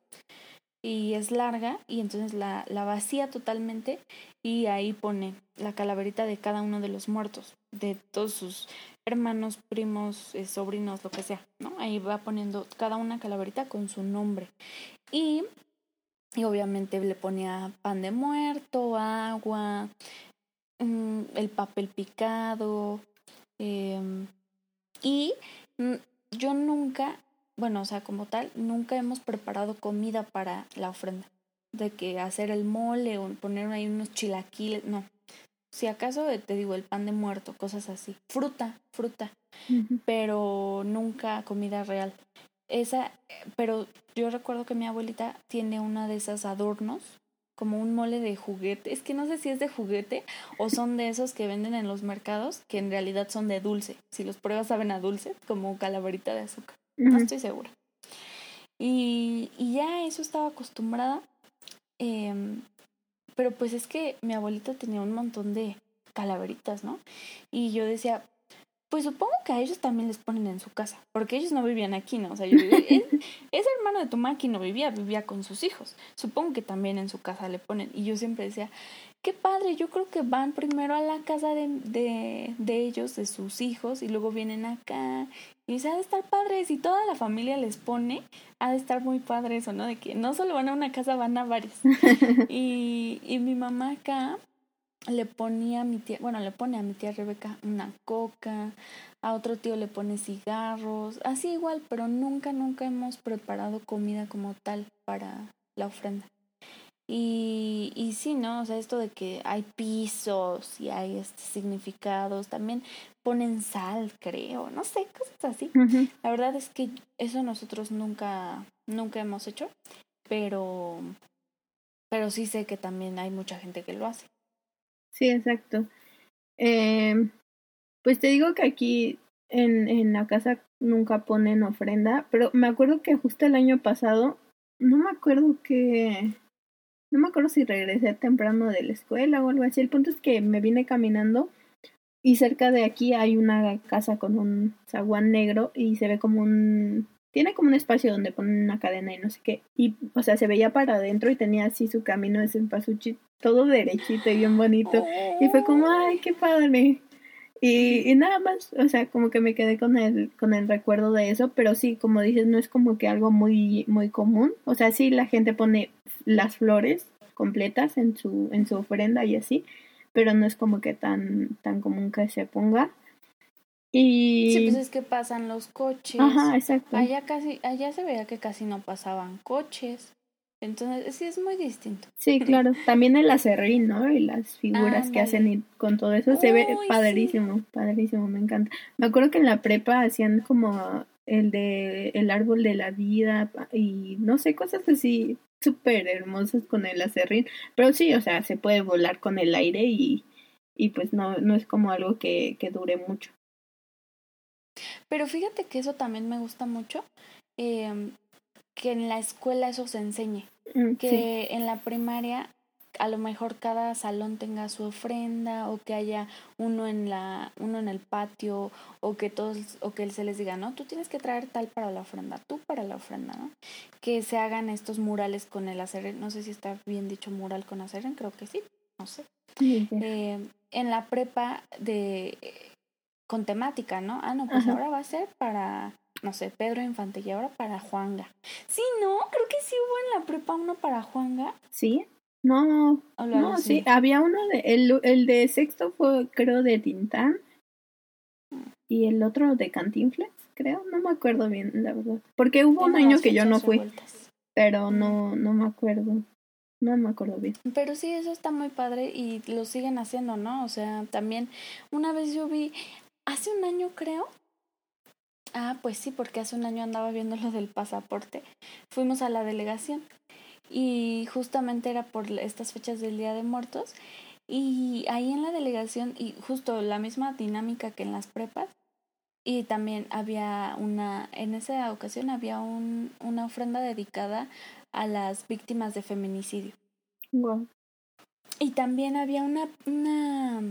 y es larga y entonces la, la vacía totalmente y ahí pone la calaverita de cada uno de los muertos, de todos sus hermanos, primos, eh, sobrinos, lo que sea, ¿no? Ahí va poniendo cada una calaverita con su nombre. Y, y obviamente le ponía pan de muerto, agua, mm, el papel picado. em, y mm, yo nunca, bueno, o sea, como tal, nunca hemos preparado comida para la ofrenda. De que hacer el mole o poner ahí unos chilaquiles, no. Si acaso eh, te digo el pan de muerto, cosas así. Fruta, fruta pero nunca comida real. Esa, pero yo recuerdo que mi abuelita tiene una de esas adornos, como un mole de juguete. Es que no sé si es de juguete o son de esos que venden en los mercados, que en realidad son de dulce. Si los pruebas saben a dulce, como calaverita de azúcar. No estoy segura. Y, y ya eso estaba acostumbrada. em, pero pues es que mi abuelita tenía un montón de calaveritas, ¿no? Y yo decía, pues supongo que a ellos también les ponen en su casa, porque ellos no vivían aquí, ¿no? O sea, yo digo, "Es- ese hermano de tu mamá no vivía, vivía con sus hijos. Supongo que también en su casa le ponen. Y yo siempre decía, qué padre, yo creo que van primero a la casa de, de, de ellos, de sus hijos, y luego vienen acá. Y dice, ha de estar padre, si toda la familia les pone, ha de estar muy padre eso, ¿no? De que no solo van a una casa, van a varias. y, y mi mamá acá le ponía a mi tía, bueno, le pone a mi tía Rebeca una coca, a otro tío le pone cigarros, así igual, pero nunca, nunca hemos preparado comida como tal para la ofrenda. Y, y sí, ¿no? O sea, esto de que hay pisos y hay este, significados, también ponen sal, creo, no sé, cosas así. La verdad es que eso nosotros nunca, nunca hemos hecho, pero, pero sí sé que también hay mucha gente que lo hace. Sí, exacto. Eh, pues te digo que aquí en, en la casa nunca ponen ofrenda, pero me acuerdo que justo el año pasado, no me acuerdo que, no me acuerdo si regresé temprano de la escuela o algo así. El punto es que me vine caminando y cerca de aquí hay una casa con un zaguán negro y se ve como un, tiene como un espacio donde ponen una cadena y no sé qué. Y, o sea, se veía para adentro y tenía así su camino de cempasúchil todo derechito y bien bonito. Y fue como, ay, qué padre. Y, y nada más, o sea, como que me quedé con el, con el recuerdo de eso, pero sí, como dices, no es como que algo muy, muy común. O sea, sí la gente pone las flores completas en su, en su ofrenda y así, pero no es como que tan, tan común que se ponga. Y Sí, pues es que pasan los coches. ajá, exacto. Allá casi, allá se veía que casi no pasaban coches. Entonces, sí es muy distinto. Sí, claro. También el acerrín, ¿no? Y las figuras que hacen y con todo eso se ve padrísimo, padrísimo, me encanta. Me acuerdo que en la prepa hacían como el de el árbol de la vida y no sé, cosas así súper hermosas con el acerrín. Pero sí, o sea, se puede volar con el aire y, y pues no, no es como algo que, que dure mucho. Pero fíjate que eso también me gusta mucho, em, que en la escuela eso se enseñe, Mm, que sí. en la primaria a lo mejor cada salón tenga su ofrenda o que haya uno en la uno en el patio o que todos o que se les diga, "No, tú tienes que traer tal para la ofrenda, tú para la ofrenda", ¿no? Que se hagan estos murales con el aceren, no sé si está bien dicho mural con aceren, creo que sí, no sé. Sí, sí. eh, en la prepa de con temática, ¿no? Ah, no, pues Ajá. ahora va a ser para, no sé, Pedro Infante y ahora para Juanga. Sí, no, creo que sí hubo en la prepa uno para Juanga. ¿Sí? No, O lo no, sí, había uno de, el, el de sexto fue creo de Tintán y el otro de Cantinflas, creo, no me acuerdo bien, la verdad. Porque hubo un año que yo no fui, revueltas. pero no, no me acuerdo, no me acuerdo bien. Pero sí, eso está muy padre y lo siguen haciendo, ¿no? O sea, también una vez yo vi, hace un año creo. Ah, pues sí, porque hace un año andaba viendo lo del pasaporte. Fuimos a la delegación y justamente era por estas fechas del Día de Muertos. Y ahí en la delegación, y justo la misma dinámica que en las prepas, y también había una, en esa ocasión había un, una ofrenda dedicada a las víctimas de feminicidio. Wow. Y también había una, una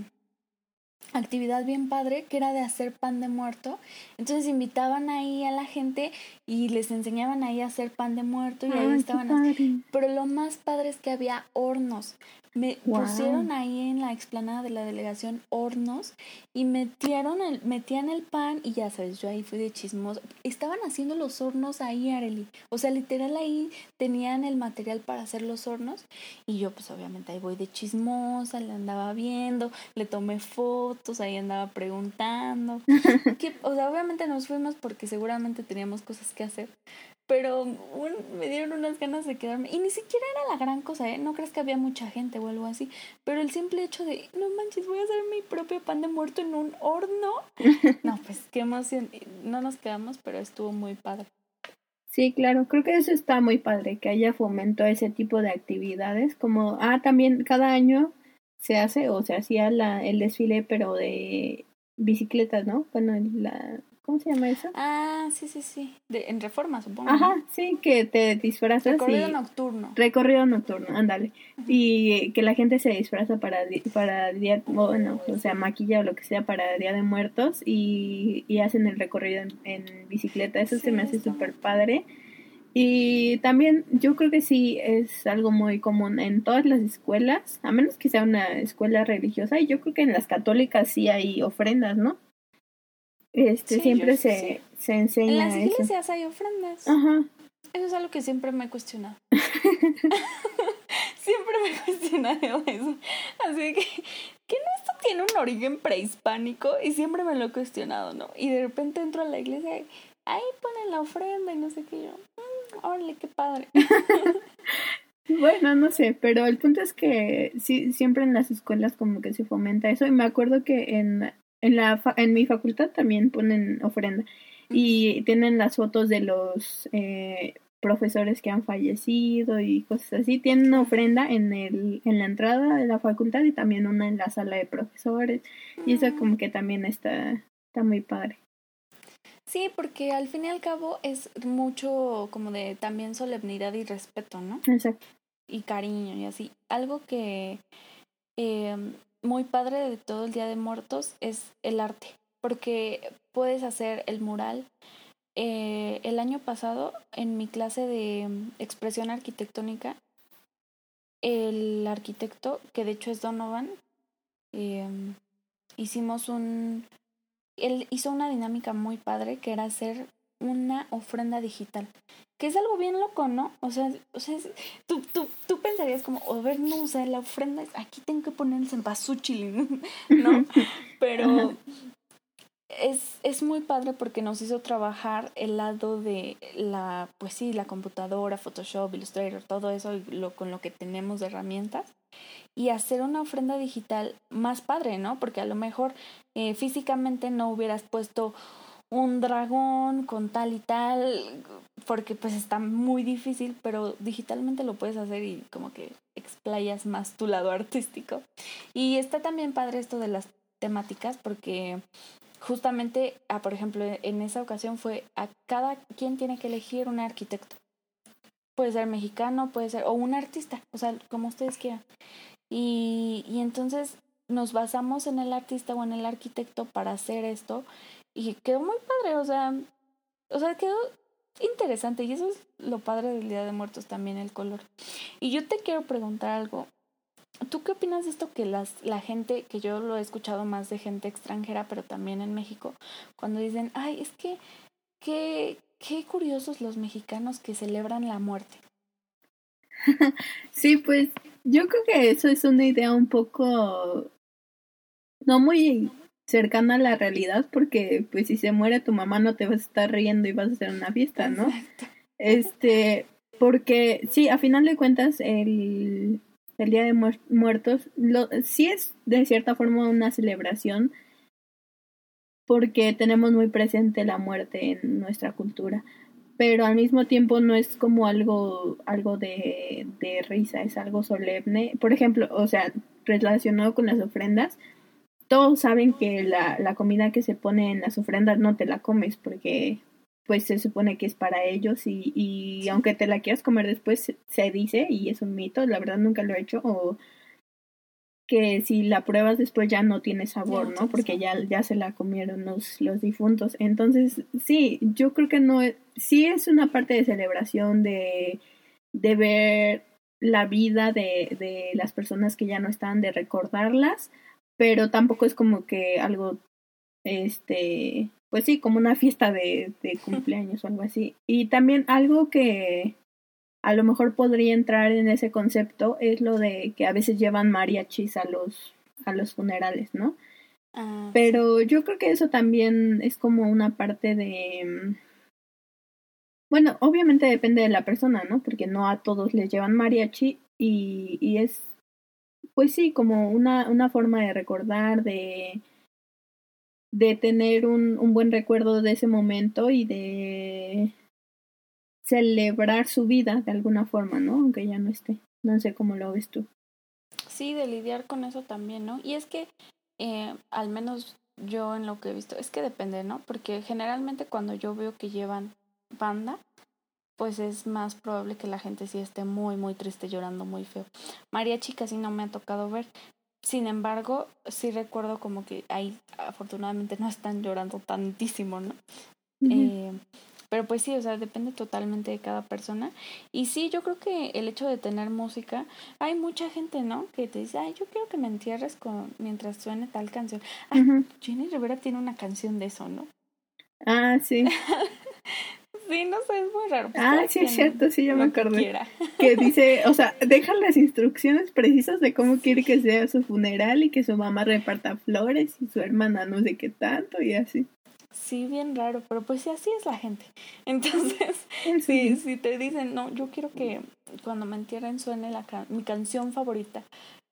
actividad bien padre que era de hacer pan de muerto. Entonces invitaban ahí a la gente y les enseñaban ahí a hacer pan de muerto y ahí Ay, estaban. Pero lo más padre es que había hornos. Me Wow. pusieron ahí en la explanada de la delegación hornos y metieron el, metían el pan y ya sabes, yo ahí fui de chismoso. Estaban haciendo los hornos ahí, Areli. O sea, literal ahí tenían el material para hacer los hornos y yo pues obviamente ahí voy de chismosa, le andaba viendo, le tomé fotos, ahí andaba preguntando. Que, o sea, obviamente nos fuimos porque seguramente teníamos cosas que hacer. Pero un- me dieron unas ganas de quedarme. Y ni siquiera era la gran cosa, ¿eh? No crees que había mucha gente o algo así. Pero el simple hecho de, no manches, voy a hacer mi propio pan de muerto en un horno. No, pues qué emoción. No nos quedamos, pero estuvo muy padre. Sí, claro, creo que eso está muy padre, que haya fomento a ese tipo de actividades, como, ah, también cada año se hace o se hacía la, el desfile, pero de bicicletas, ¿no? Bueno, la, ¿cómo se llama eso? Ah, sí, sí, sí. De, en reforma, supongo. Ajá, sí, que te disfrazas Recorrido y... nocturno. Recorrido nocturno, ándale. Y que la gente se disfraza para, para día, bueno, o sea, maquilla o lo que sea para Día de Muertos y, y hacen el recorrido en, en bicicleta. Eso se Sí, me hace súper padre. Y también yo creo que sí es algo muy común en todas las escuelas, a menos que sea una escuela religiosa. Y yo creo que en las católicas sí hay ofrendas, ¿no? Este, Sí, siempre sí, se, se En enseña las eso. iglesias hay ofrendas. Ajá. Eso es algo que siempre me he cuestionado. siempre me he cuestionado eso. Así que, que no esto tiene un origen prehispánico y siempre me lo he cuestionado, ¿no? Y de repente entro a la iglesia y ahí ponen la ofrenda y no sé qué yo. "Mm, órale, qué padre. Bueno, no sé, pero el punto es que sí, siempre en las escuelas como que se fomenta eso y me acuerdo que en, en, la, fa- en mi facultad también ponen ofrenda y tienen las fotos de los eh, profesores que han fallecido y cosas así. Tienen una ofrenda en, el, en la entrada de la facultad y también una en la sala de profesores y eso como que también está, está muy padre. Sí, porque al fin y al cabo es mucho como de también solemnidad y respeto, ¿no? Exacto. y cariño y así. Algo que eh, muy padre de todo el Día de Muertos es el arte, porque puedes hacer el mural. Eh, el año pasado, en mi clase de mm, expresión arquitectónica, el arquitecto, que de hecho es Donovan, eh, hicimos un... Él hizo una dinámica muy padre que era hacer una ofrenda digital. Que es algo bien loco, ¿no? O sea, o sea es- tú, tú, tú pensarías como, a ver, no, o sea, la ofrenda es, aquí tengo que poner el cempasúchil, ¿no? Pero es, es muy padre porque nos hizo trabajar el lado de la, pues sí, la computadora, Photoshop, Illustrator, todo eso lo, con lo que tenemos de herramientas. Y hacer una ofrenda digital más padre, ¿no? Porque a lo mejor eh, físicamente no hubieras puesto un dragón con tal y tal, porque pues está muy difícil, pero digitalmente lo puedes hacer y como que explayas más tu lado artístico. Y está también padre esto de las temáticas porque justamente, ah, por ejemplo, en esa ocasión fue a cada quien tiene que elegir un arquitecto. Puede ser mexicano, puede ser, o un artista, o sea, como ustedes quieran. Y, y entonces nos basamos en el artista o en el arquitecto para hacer esto y quedó muy padre, o sea, o sea, quedó interesante y eso es lo padre del Día de Muertos también el color. Y yo te quiero preguntar algo. ¿Tú qué opinas de esto que las la gente que yo lo he escuchado más de gente extranjera, pero también en México, cuando dicen, "Ay, es que qué qué curiosos los mexicanos que celebran la muerte." Sí, pues yo creo que eso es una idea un poco no muy cercana a la realidad porque pues si se muere tu mamá no te vas a estar riendo y vas a hacer una fiesta, ¿no? Exacto. Este, porque sí, a final de cuentas el, el Día de Muer- Muertos lo, sí es de cierta forma una celebración porque tenemos muy presente la muerte en nuestra cultura, pero al mismo tiempo no es como algo, algo de, de risa, es algo solemne. Por ejemplo, o sea, relacionado con las ofrendas, todos saben que la, la comida que se pone en las ofrendas no te la comes porque pues se supone que es para ellos y, y aunque te la quieras comer después se- dice y es un mito, la verdad nunca lo he hecho o que si la pruebas después ya no tiene sabor, no Porque ya, ya se la comieron los, los difuntos. Entonces, sí, yo creo que no es, sí es una parte de celebración de, de ver la vida de, de las personas que ya no están, de recordarlas, pero tampoco es como que algo, este, pues sí, como una fiesta de, de cumpleaños o algo así. Y también algo que a lo mejor podría entrar en ese concepto es lo de que a veces llevan mariachis a los, a los funerales, ¿no? Ah, Pero yo creo que eso también es como una parte de... mm, Bueno, obviamente depende de la persona, ¿no? Porque no a todos les llevan mariachi y, y es, pues sí, como una, una forma de recordar, de, de tener un, un buen recuerdo de ese momento y de celebrar su vida de alguna forma, ¿no? Aunque ya no esté. No sé cómo lo ves tú. Sí, de lidiar con eso también, ¿no? Y es que, eh, al menos yo en lo que he visto, es que depende, ¿no? Porque generalmente cuando yo veo que llevan banda, pues es más probable que la gente sí esté muy, muy triste, llorando muy feo. Mariachi casi no me ha tocado ver. Sin embargo, sí recuerdo como que ahí afortunadamente no están llorando tantísimo, ¿no? Eh, pero pues sí, o sea, depende totalmente de cada persona. Y sí, yo creo que el hecho de tener música, hay mucha gente, ¿no? Que te dice, ay, yo quiero que me entierres con mientras suene tal canción. Ah. Jenny Rivera tiene una canción de eso, ¿no? Ah, sí. Sí, no sé, es muy raro. Pues Ah, sí, es cierto, sí, ya me acordé. quiera. que dice, o sea, deja las instrucciones precisas de cómo quiere que sea su funeral y que su mamá reparta flores y su hermana no sé qué tanto y así. Sí, bien raro, pero pues sí, así es la gente. Entonces, En si, fin. si te dicen, no, yo quiero que cuando me entierren suene la ca- mi canción favorita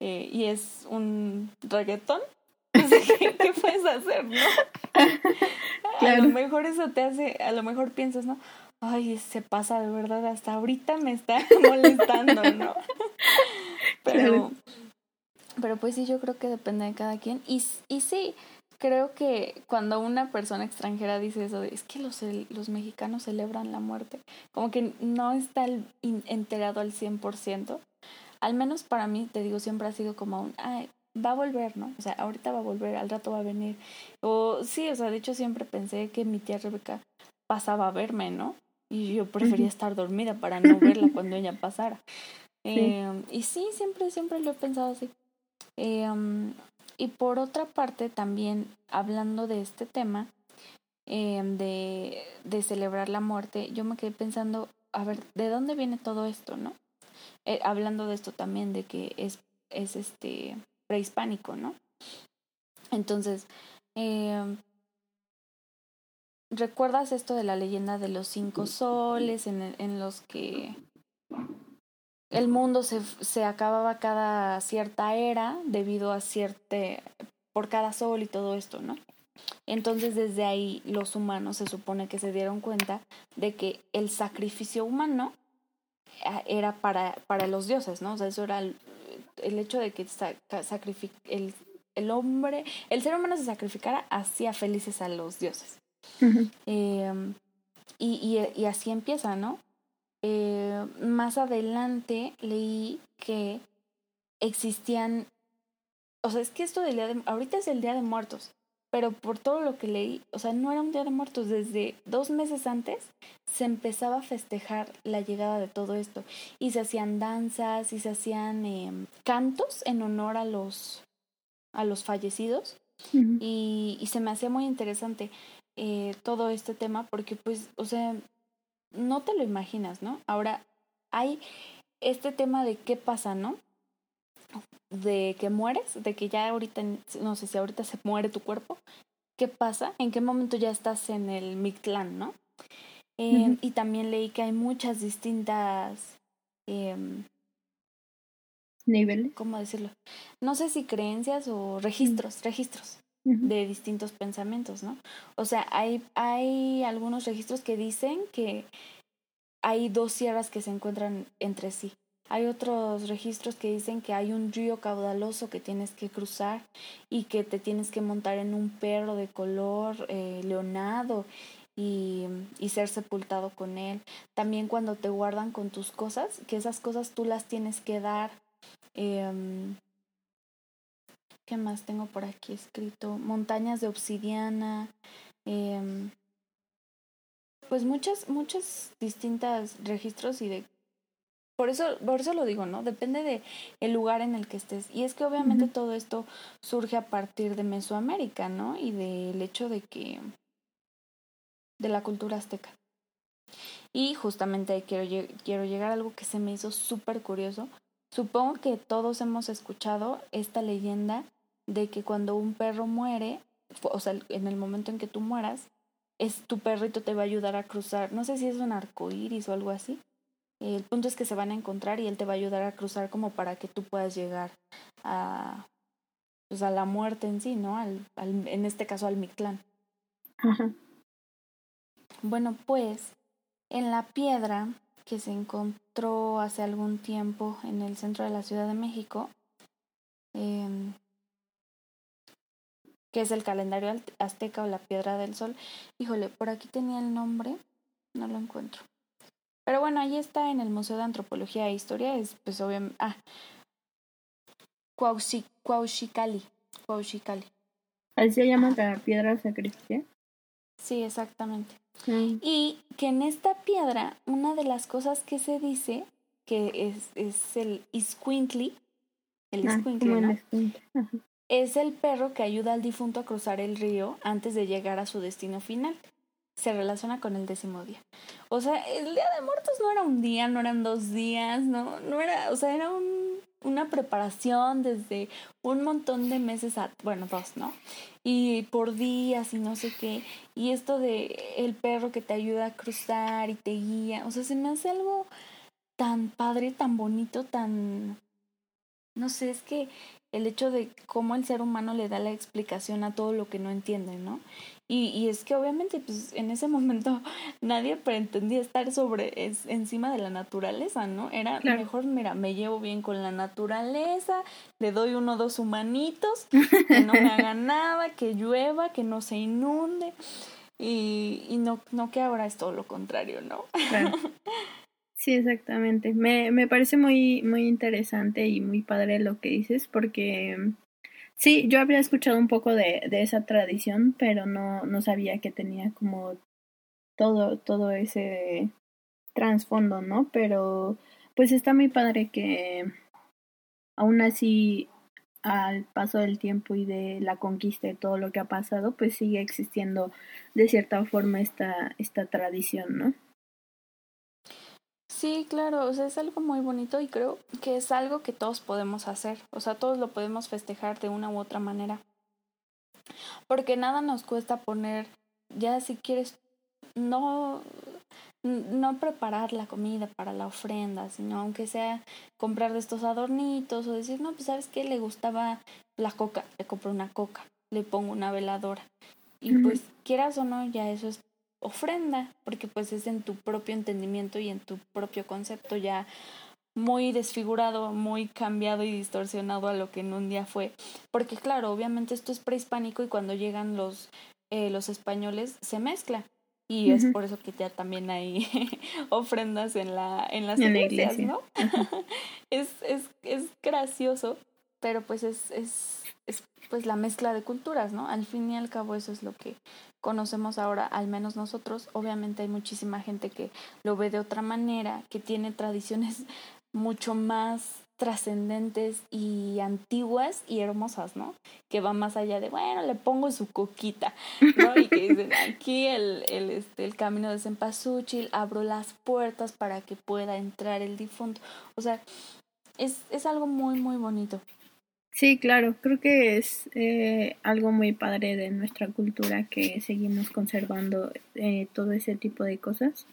eh, y es un reggaetón, pues, ¿qué, qué puedes hacer, no? A lo mejor eso te hace, a lo mejor piensas, ¿no? Ay, se pasa de verdad, hasta ahorita me está molestando, ¿no? Pero, Claro. pero pues sí, yo creo que depende de cada quien. Y, y sí, creo que cuando una persona extranjera dice eso, de, es que los, los mexicanos celebran la muerte, como que no está el- in- enterado al 100%. Al menos para mí, te digo, siempre ha sido como un, ay, va a volver, ¿no? O sea, ahorita va a volver, al rato va a venir. O sí, o sea, de hecho siempre pensé que mi tía Rebeca pasaba a verme, ¿no? Y yo prefería estar dormida para no verla cuando ella pasara. Sí. Eh, y sí, siempre, siempre lo he pensado así. Eh, um, y por otra parte, también hablando de este tema, eh, de, de celebrar la muerte, yo me quedé pensando, a ver, ¿de dónde viene todo esto, no? Eh, hablando de esto también, de que es, es este prehispánico, ¿no? Entonces, eh, ¿recuerdas esto de la leyenda de los cinco soles en, en los que el mundo se, se acababa cada cierta era debido a cierta por cada sol y todo esto, ¿no? Entonces desde ahí los humanos se supone que se dieron cuenta de que el sacrificio humano ah, era para, para los dioses, ¿no? O sea, eso era el, hecho de que sacrific- el, el hombre, el ser humano se sacrificara hacía felices a los dioses. Eh, y, y, y así empieza, ¿no? Eh, más adelante leí que existían, o sea, es que esto del día de, ahorita es el Día de Muertos, pero por todo lo que leí, o sea, no era un Día de Muertos, desde dos meses antes se empezaba a festejar la llegada de todo esto y se hacían danzas y se hacían eh, cantos en honor a los, a los fallecidos y, y se me hacía muy interesante eh, todo este tema porque pues, o sea, no te lo imaginas, ¿no? Ahora hay este tema de qué pasa, ¿no? De que mueres, de que ya ahorita, no sé si ahorita se muere tu cuerpo, ¿qué pasa? ¿En qué momento ya estás en el Mictlán, ¿no? Eh, Ujú. Y también leí que hay muchas distintas, em, Niveles. ¿cómo decirlo? No sé si creencias o registros, registros de distintos pensamientos, ¿no? O sea, hay, hay algunos registros que dicen que hay dos sierras que se encuentran entre sí. Hay otros registros que dicen que hay un río caudaloso que tienes que cruzar y que te tienes que montar en un perro de color eh, leonado y, y ser sepultado con él. También cuando te guardan con tus cosas, que esas cosas tú las tienes que dar em, ¿Qué más tengo por aquí escrito? Montañas de obsidiana. em, pues muchas, muchas distintas registros y de por eso, por eso lo digo, ¿no? Depende de el lugar en el que estés. Y es que obviamente todo esto surge a partir de Mesoamérica, ¿no? Y del hecho de que de la cultura azteca. Y justamente ahí quiero, lle- quiero llegar a algo que se me hizo súper curioso. Supongo que todos hemos escuchado esta leyenda de que cuando un perro muere, o sea, en el momento en que tú mueras, es tu perrito te va a ayudar a cruzar. No sé si es un arco iris o algo así. El punto es que se van a encontrar y él te va a ayudar a cruzar como para que tú puedas llegar a, pues a la muerte en sí, ¿no? Al, al, en este caso al Mictlán. Ajá. Bueno, pues en la piedra que se encontró hace algún tiempo en el centro de la Ciudad de México, em, que es el calendario azteca o la piedra del sol. Híjole, por aquí tenía el nombre, no lo encuentro. Pero bueno, ahí está en el Museo de Antropología e Historia, es pues obviamente... Ah, Cuauhxicali. Así se llama la piedra sacrificial. Sí, exactamente. Y que en esta piedra, una de las cosas que se dice, que es, es el Iscuintli, el Ah. Ajá. es el perro que ayuda al difunto a cruzar el río antes de llegar a su destino final. Se relaciona con el décimo día. O sea, el Día de Muertos no era un día, no eran dos días, no, no era, o sea, era un, una preparación desde un montón de meses, a, bueno, dos, ¿no? Y por días y no sé qué. Y esto de el perro que te ayuda a cruzar y te guía, o sea, se me hace algo tan padre, tan bonito, tan... No sé, es que el hecho de cómo el ser humano le da la explicación a todo lo que no entiende, ¿no? Y, y es que obviamente, pues en ese momento nadie pretendía estar sobre, es, encima de la naturaleza, ¿no? Era Claro. mejor, mira, me llevo bien con la naturaleza, le doy uno o dos humanitos, que no me haga nada, que llueva, que no se inunde. Y, y no, no que ahora es todo lo contrario, ¿no? Claro. Sí, exactamente. Me, me parece muy, muy interesante y muy padre lo que dices, porque mm, sí, yo había escuchado un poco de, de esa tradición, pero no, no sabía que tenía como todo, todo ese trasfondo, ¿no? Pero pues está muy padre que aún así al paso del tiempo y de la conquista y todo lo que ha pasado, pues sigue existiendo de cierta forma esta, esta tradición, ¿no? Sí, claro, o sea, es algo muy bonito y creo que es algo que todos podemos hacer, o sea, todos lo podemos festejar de una u otra manera. Porque nada nos cuesta poner, ya si quieres, no, no preparar la comida para la ofrenda, sino aunque sea comprar de estos adornitos o decir, no, pues sabes qué, le gustaba la coca, le compro una coca, le pongo una veladora. Y pues quieras o no, ya eso es ofrenda, porque pues es en tu propio entendimiento y en tu propio concepto ya muy desfigurado, muy cambiado y distorsionado a lo que en un día fue. Porque claro, obviamente esto es prehispánico y cuando llegan los, eh, los españoles se mezcla. Y es por eso que ya también hay ofrendas en la en las En la iglesias, iglesia. ¿no? es, es, es gracioso, pero pues es, es, es pues la mezcla de culturas, ¿no? Al fin y al cabo eso es lo que conocemos ahora, al menos nosotros. Obviamente hay muchísima gente que lo ve de otra manera, que tiene tradiciones mucho más trascendentes y antiguas y hermosas, ¿no? Que va más allá de, bueno, le pongo su coquita, ¿no? Y que dicen, aquí el, el, este, el camino de Cempasúchil, abro las puertas para que pueda entrar el difunto. O sea, es, es algo muy, muy bonito. Sí, claro, creo que es eh, algo muy padre de nuestra cultura que seguimos conservando eh, todo ese tipo de cosas.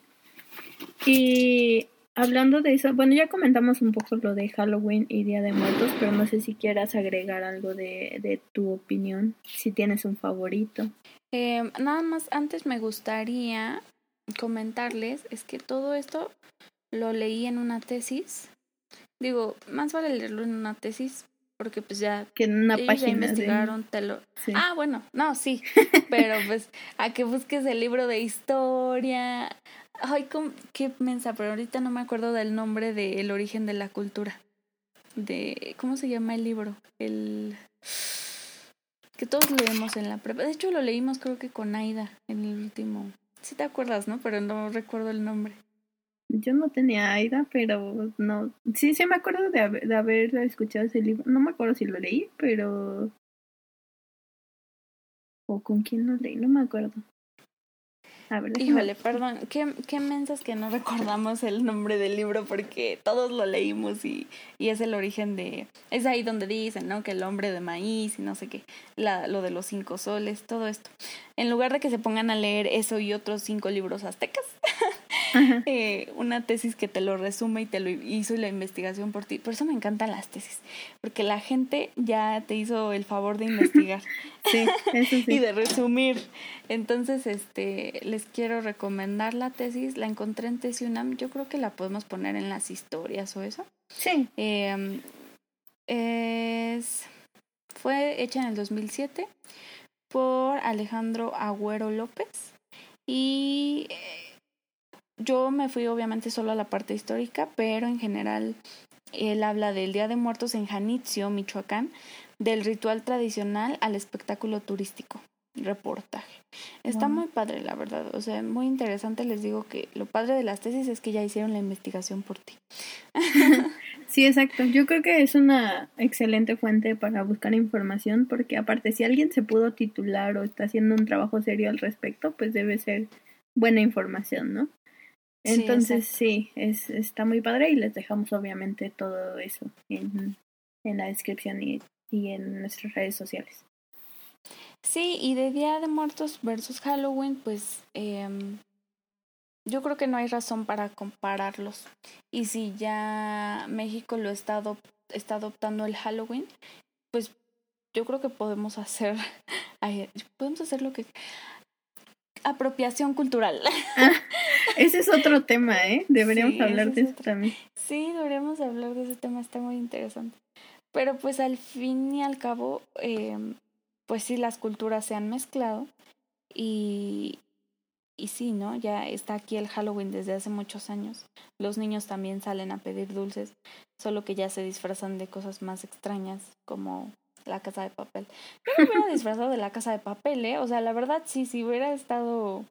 Y hablando de eso, bueno, ya comentamos un poco lo de Halloween y Día de Muertos, pero no sé si quieras agregar algo de, de tu opinión, si tienes un favorito. Eh, nada más antes me gustaría comentarles, es que todo esto lo leí en una tesis. Digo, más vale leerlo en una tesis porque pues ya Que en una ellos ya página de... investigaron, te lo... Sí. Ah, bueno, no, sí, pero pues a que busques el libro de historia. Ay, cómo- qué mensa, pero ahorita no me acuerdo del nombre de El origen de la cultura. De, ¿cómo se llama el libro? El... que todos leemos en la prepa. De hecho, lo leímos creo que con Aida en el último. Sí te acuerdas, ¿no? Pero no recuerdo el nombre. Yo no tenía Aida, pero no. Sí, sí me acuerdo de haber, de haber escuchado ese libro. No me acuerdo si lo leí, pero. ¿O con quién lo leí? No me acuerdo. A ver, Híjole, perdón, qué, qué mensas que no recordamos el nombre del libro porque todos lo leímos y, y es el origen de... Es ahí donde dicen, ¿no? Que el hombre de maíz y no sé qué, la, lo de los cinco soles, todo esto. En lugar de que se pongan a leer eso y otros cinco libros aztecas. eh, una tesis que te lo resume y te lo hizo la investigación por ti. Por eso me encantan las tesis, porque la gente ya te hizo el favor de investigar Sí, eso sí. y de resumir. Entonces, este, les quiero recomendar la tesis. La encontré en Tesiunam. Yo creo que la podemos poner en las historias o eso. Sí. Eh, es, fue hecha en el 2007 por Alejandro Agüero López y yo me fui obviamente solo a la parte histórica, pero en general él habla del Día de Muertos en Janitzio, Michoacán, del ritual tradicional al espectáculo turístico. Reportaje. Está Wow. muy padre, la verdad. O sea, muy interesante. Les digo que lo padre de las tesis es que ya hicieron la investigación por ti. Sí, exacto. Yo creo que es una excelente fuente para buscar información porque aparte si alguien se pudo titular o está haciendo un trabajo serio al respecto, pues debe ser buena información, ¿no? Entonces sí, es, está muy padre y les dejamos obviamente todo eso en, en la descripción y, y en nuestras redes sociales. Sí, y de Día de Muertos versus Halloween, pues em, yo creo que no hay razón para compararlos. Y si ya México lo está, adop- está adoptando el Halloween, pues yo creo que podemos hacer, podemos hacer lo que... Apropiación cultural. Ese es otro tema, ¿eh? Deberíamos Sí, hablar de es eso otro. también. Sí, deberíamos hablar de ese tema, está muy interesante. Pero pues al fin y al cabo, eh, pues sí, las culturas se han mezclado y, y sí, ¿no? Ya está aquí el Halloween desde hace muchos años. Los niños también salen a pedir dulces, solo que ya se disfrazan de cosas más extrañas como la casa de papel. Yo me hubiera disfrazado de la casa de papel, ¿eh? O sea, la verdad sí, si hubiera estado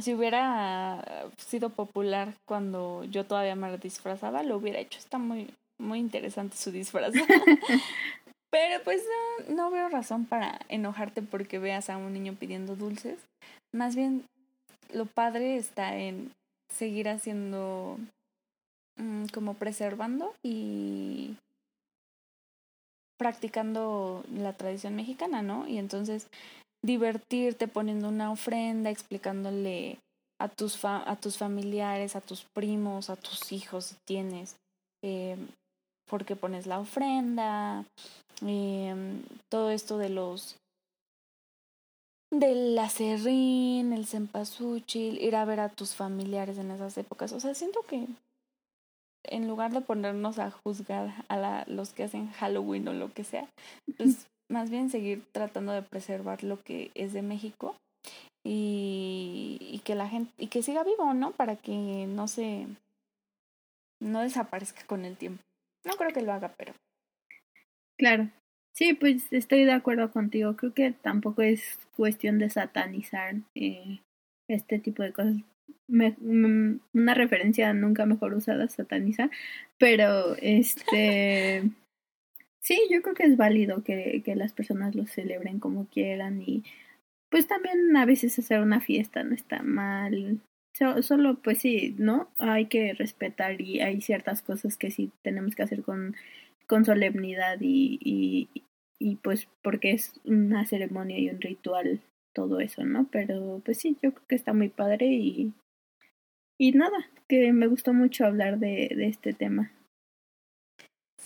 si hubiera sido popular cuando yo todavía me disfrazaba, lo hubiera hecho. Está muy, muy interesante su disfraz. Pero pues no, no veo razón para enojarte porque veas a un niño pidiendo dulces. Más bien, lo padre está en seguir haciendo, mm, como preservando y practicando la tradición mexicana, ¿no? Y entonces divertirte poniendo una ofrenda, explicándole a tus, fa a tus familiares, a tus primos, a tus hijos si tienes, eh, por qué pones la ofrenda, eh, todo esto de los del acerrín, el cempasúchil, ir a ver a tus familiares en esas épocas. O sea, siento que en lugar de ponernos a juzgar a la, los que hacen Halloween o lo que sea, pues más bien seguir tratando de preservar lo que es de México y, y que la gente y que siga vivo, ¿no? Para que no se no desaparezca con el tiempo. No creo que lo haga, pero Claro. Sí, pues estoy de acuerdo contigo. Creo que tampoco es cuestión de satanizar eh, este tipo de cosas. Me, mm, una referencia nunca mejor usada, satanizar. Pero, este... Sí, yo creo que es válido que, que las personas lo celebren como quieran y pues también a veces hacer una fiesta no está mal. So- solo pues sí, ¿no? Hay que respetar y hay ciertas cosas que sí tenemos que hacer con con solemnidad y, y, y pues porque es una ceremonia y un ritual todo eso, ¿no? Pero pues sí, yo creo que está muy padre y, y nada, que me gustó mucho hablar de, de este tema.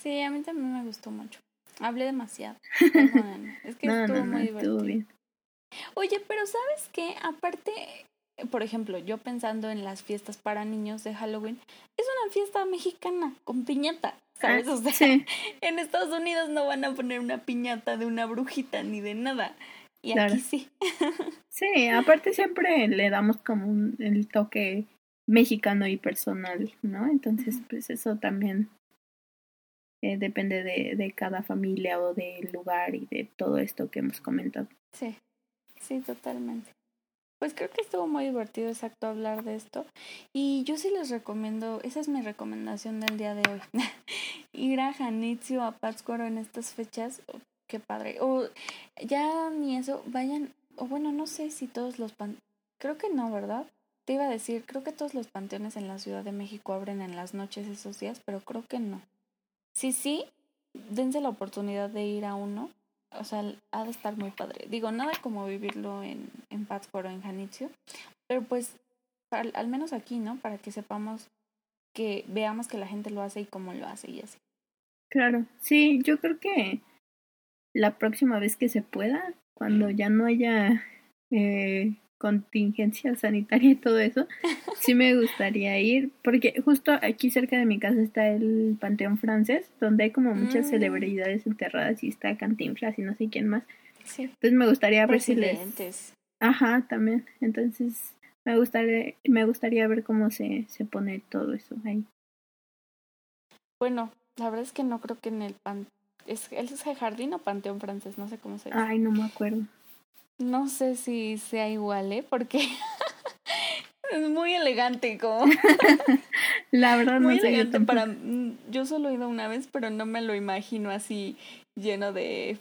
Sí, a mí también me gustó mucho. Hablé demasiado. Es que no, estuvo no, no, muy estuvo divertido. bien. Oye, pero ¿sabes qué? Aparte, por ejemplo, yo pensando en las fiestas para niños de Halloween, es una fiesta mexicana con piñata, ¿sabes? Ah, O sea, sí, en Estados Unidos no van a poner una piñata de una brujita ni de nada. Y Claro. aquí sí. sí, aparte siempre le damos como un, el toque mexicano y personal, ¿no? Entonces, pues eso también eh, depende de, de cada familia o del lugar y de todo esto que hemos comentado. Sí, sí, totalmente. Pues creo que estuvo muy divertido, exacto, hablar de esto. Y yo sí les recomiendo, esa es mi recomendación del día de hoy. Ir a Janitzio, a Pátzcuaro en estas fechas, oh, qué padre. O ya ni eso, vayan, o bueno, no sé si todos los pan... Creo que no, ¿verdad? Te iba a decir, creo que todos los panteones en la Ciudad de México abren en las noches esos días, pero creo que no. Sí, sí, dense la oportunidad de ir a uno o sea, ha de estar muy padre. Digo, nada como vivirlo en, en Pátzcuaro, en Janitzio, pero pues al, al, menos aquí, ¿no? Para que sepamos que veamos que la gente lo hace y cómo lo hace y así. Claro, sí, yo creo que la próxima vez que se pueda, cuando ya no haya eh, contingencia sanitaria y todo eso, sí me gustaría ir, porque justo aquí cerca de mi casa está el Panteón Francés, donde hay como muchas mm. celebridades enterradas y está Cantinflas y no sé quién más. Sí. Entonces me gustaría ver si les... Ajá, también. Entonces me gustaría, me gustaría ver cómo se, se pone todo eso ahí. Bueno, la verdad es que no creo que en el pan... ¿Es, ¿Es el jardín o panteón francés? No sé cómo se llama. Ay, no me acuerdo. No sé si sea igual, ¿eh? Porque es muy elegante, como. La verdad muy no sé elegante para. Mm, yo solo he ido una vez, pero no me lo imagino así lleno de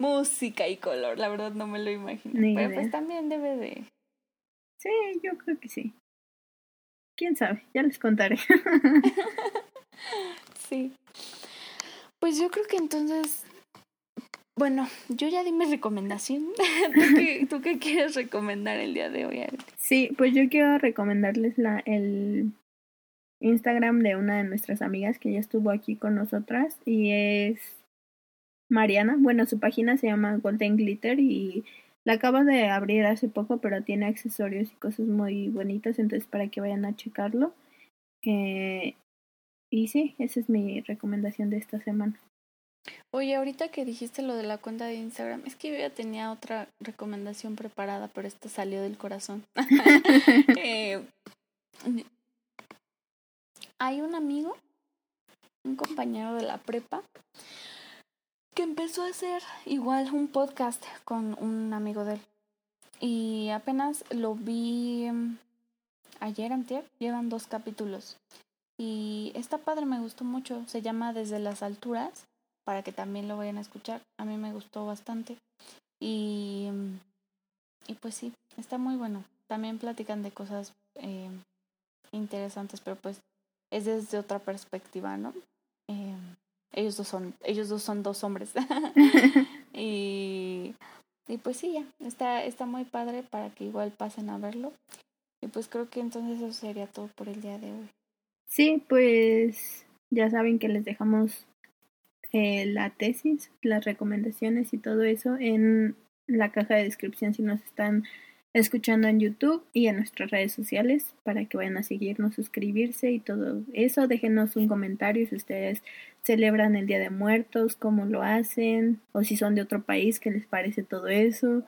música y color. La verdad no me lo imagino. pero pues también debe de. Sí, yo creo que sí. Quién sabe, ya les contaré. sí. Pues yo creo que entonces bueno, yo ya di mi recomendación. ¿Tú, qué, quieres recomendar el día de hoy, Sí, pues yo quiero recomendarles la, el Instagram de una de nuestras amigas que ya estuvo aquí con nosotras y es Mariana. Bueno, su página se llama Golden Glitter y la acaba de abrir hace poco, pero tiene accesorios y cosas muy bonitas, entonces para que vayan a checarlo. Eh, y sí, esa es mi recomendación de esta semana. Oye, ahorita que dijiste lo de la cuenta de Instagram, es que yo ya tenía otra recomendación preparada, pero esta salió del corazón. eh, hay un amigo, un compañero de la prepa, que empezó a hacer igual un podcast con un amigo de él. Y apenas lo vi ayer, antier, llevan dos capítulos. Y esta padre me gustó mucho, se llama Desde las Alturas para que también lo vayan a escuchar. A mí me gustó bastante. Y, y pues sí, está muy bueno. También platican de cosas eh, interesantes, pero pues es desde otra perspectiva, ¿no? Eh, ellos dos son, ellos dos son dos hombres. y, y pues sí, ya, está, está muy padre para que igual pasen a verlo. Y pues creo que entonces eso sería todo por el día de hoy. Sí, pues ya saben que les dejamos eh, la tesis, las recomendaciones y todo eso en la caja de descripción si nos están escuchando en YouTube y en nuestras redes sociales para que vayan a seguirnos, suscribirse y todo eso. Déjenos un comentario si ustedes celebran el Día de Muertos, cómo lo hacen o si son de otro país, qué les parece todo eso.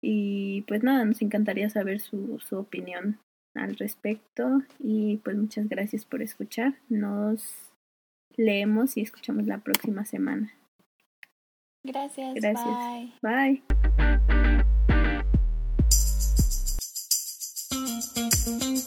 Y pues nada, nos encantaría saber su, su opinión al respecto y pues muchas gracias por escuchar. Nos leemos y escuchamos la próxima semana. Gracias. Gracias. Bye. bye.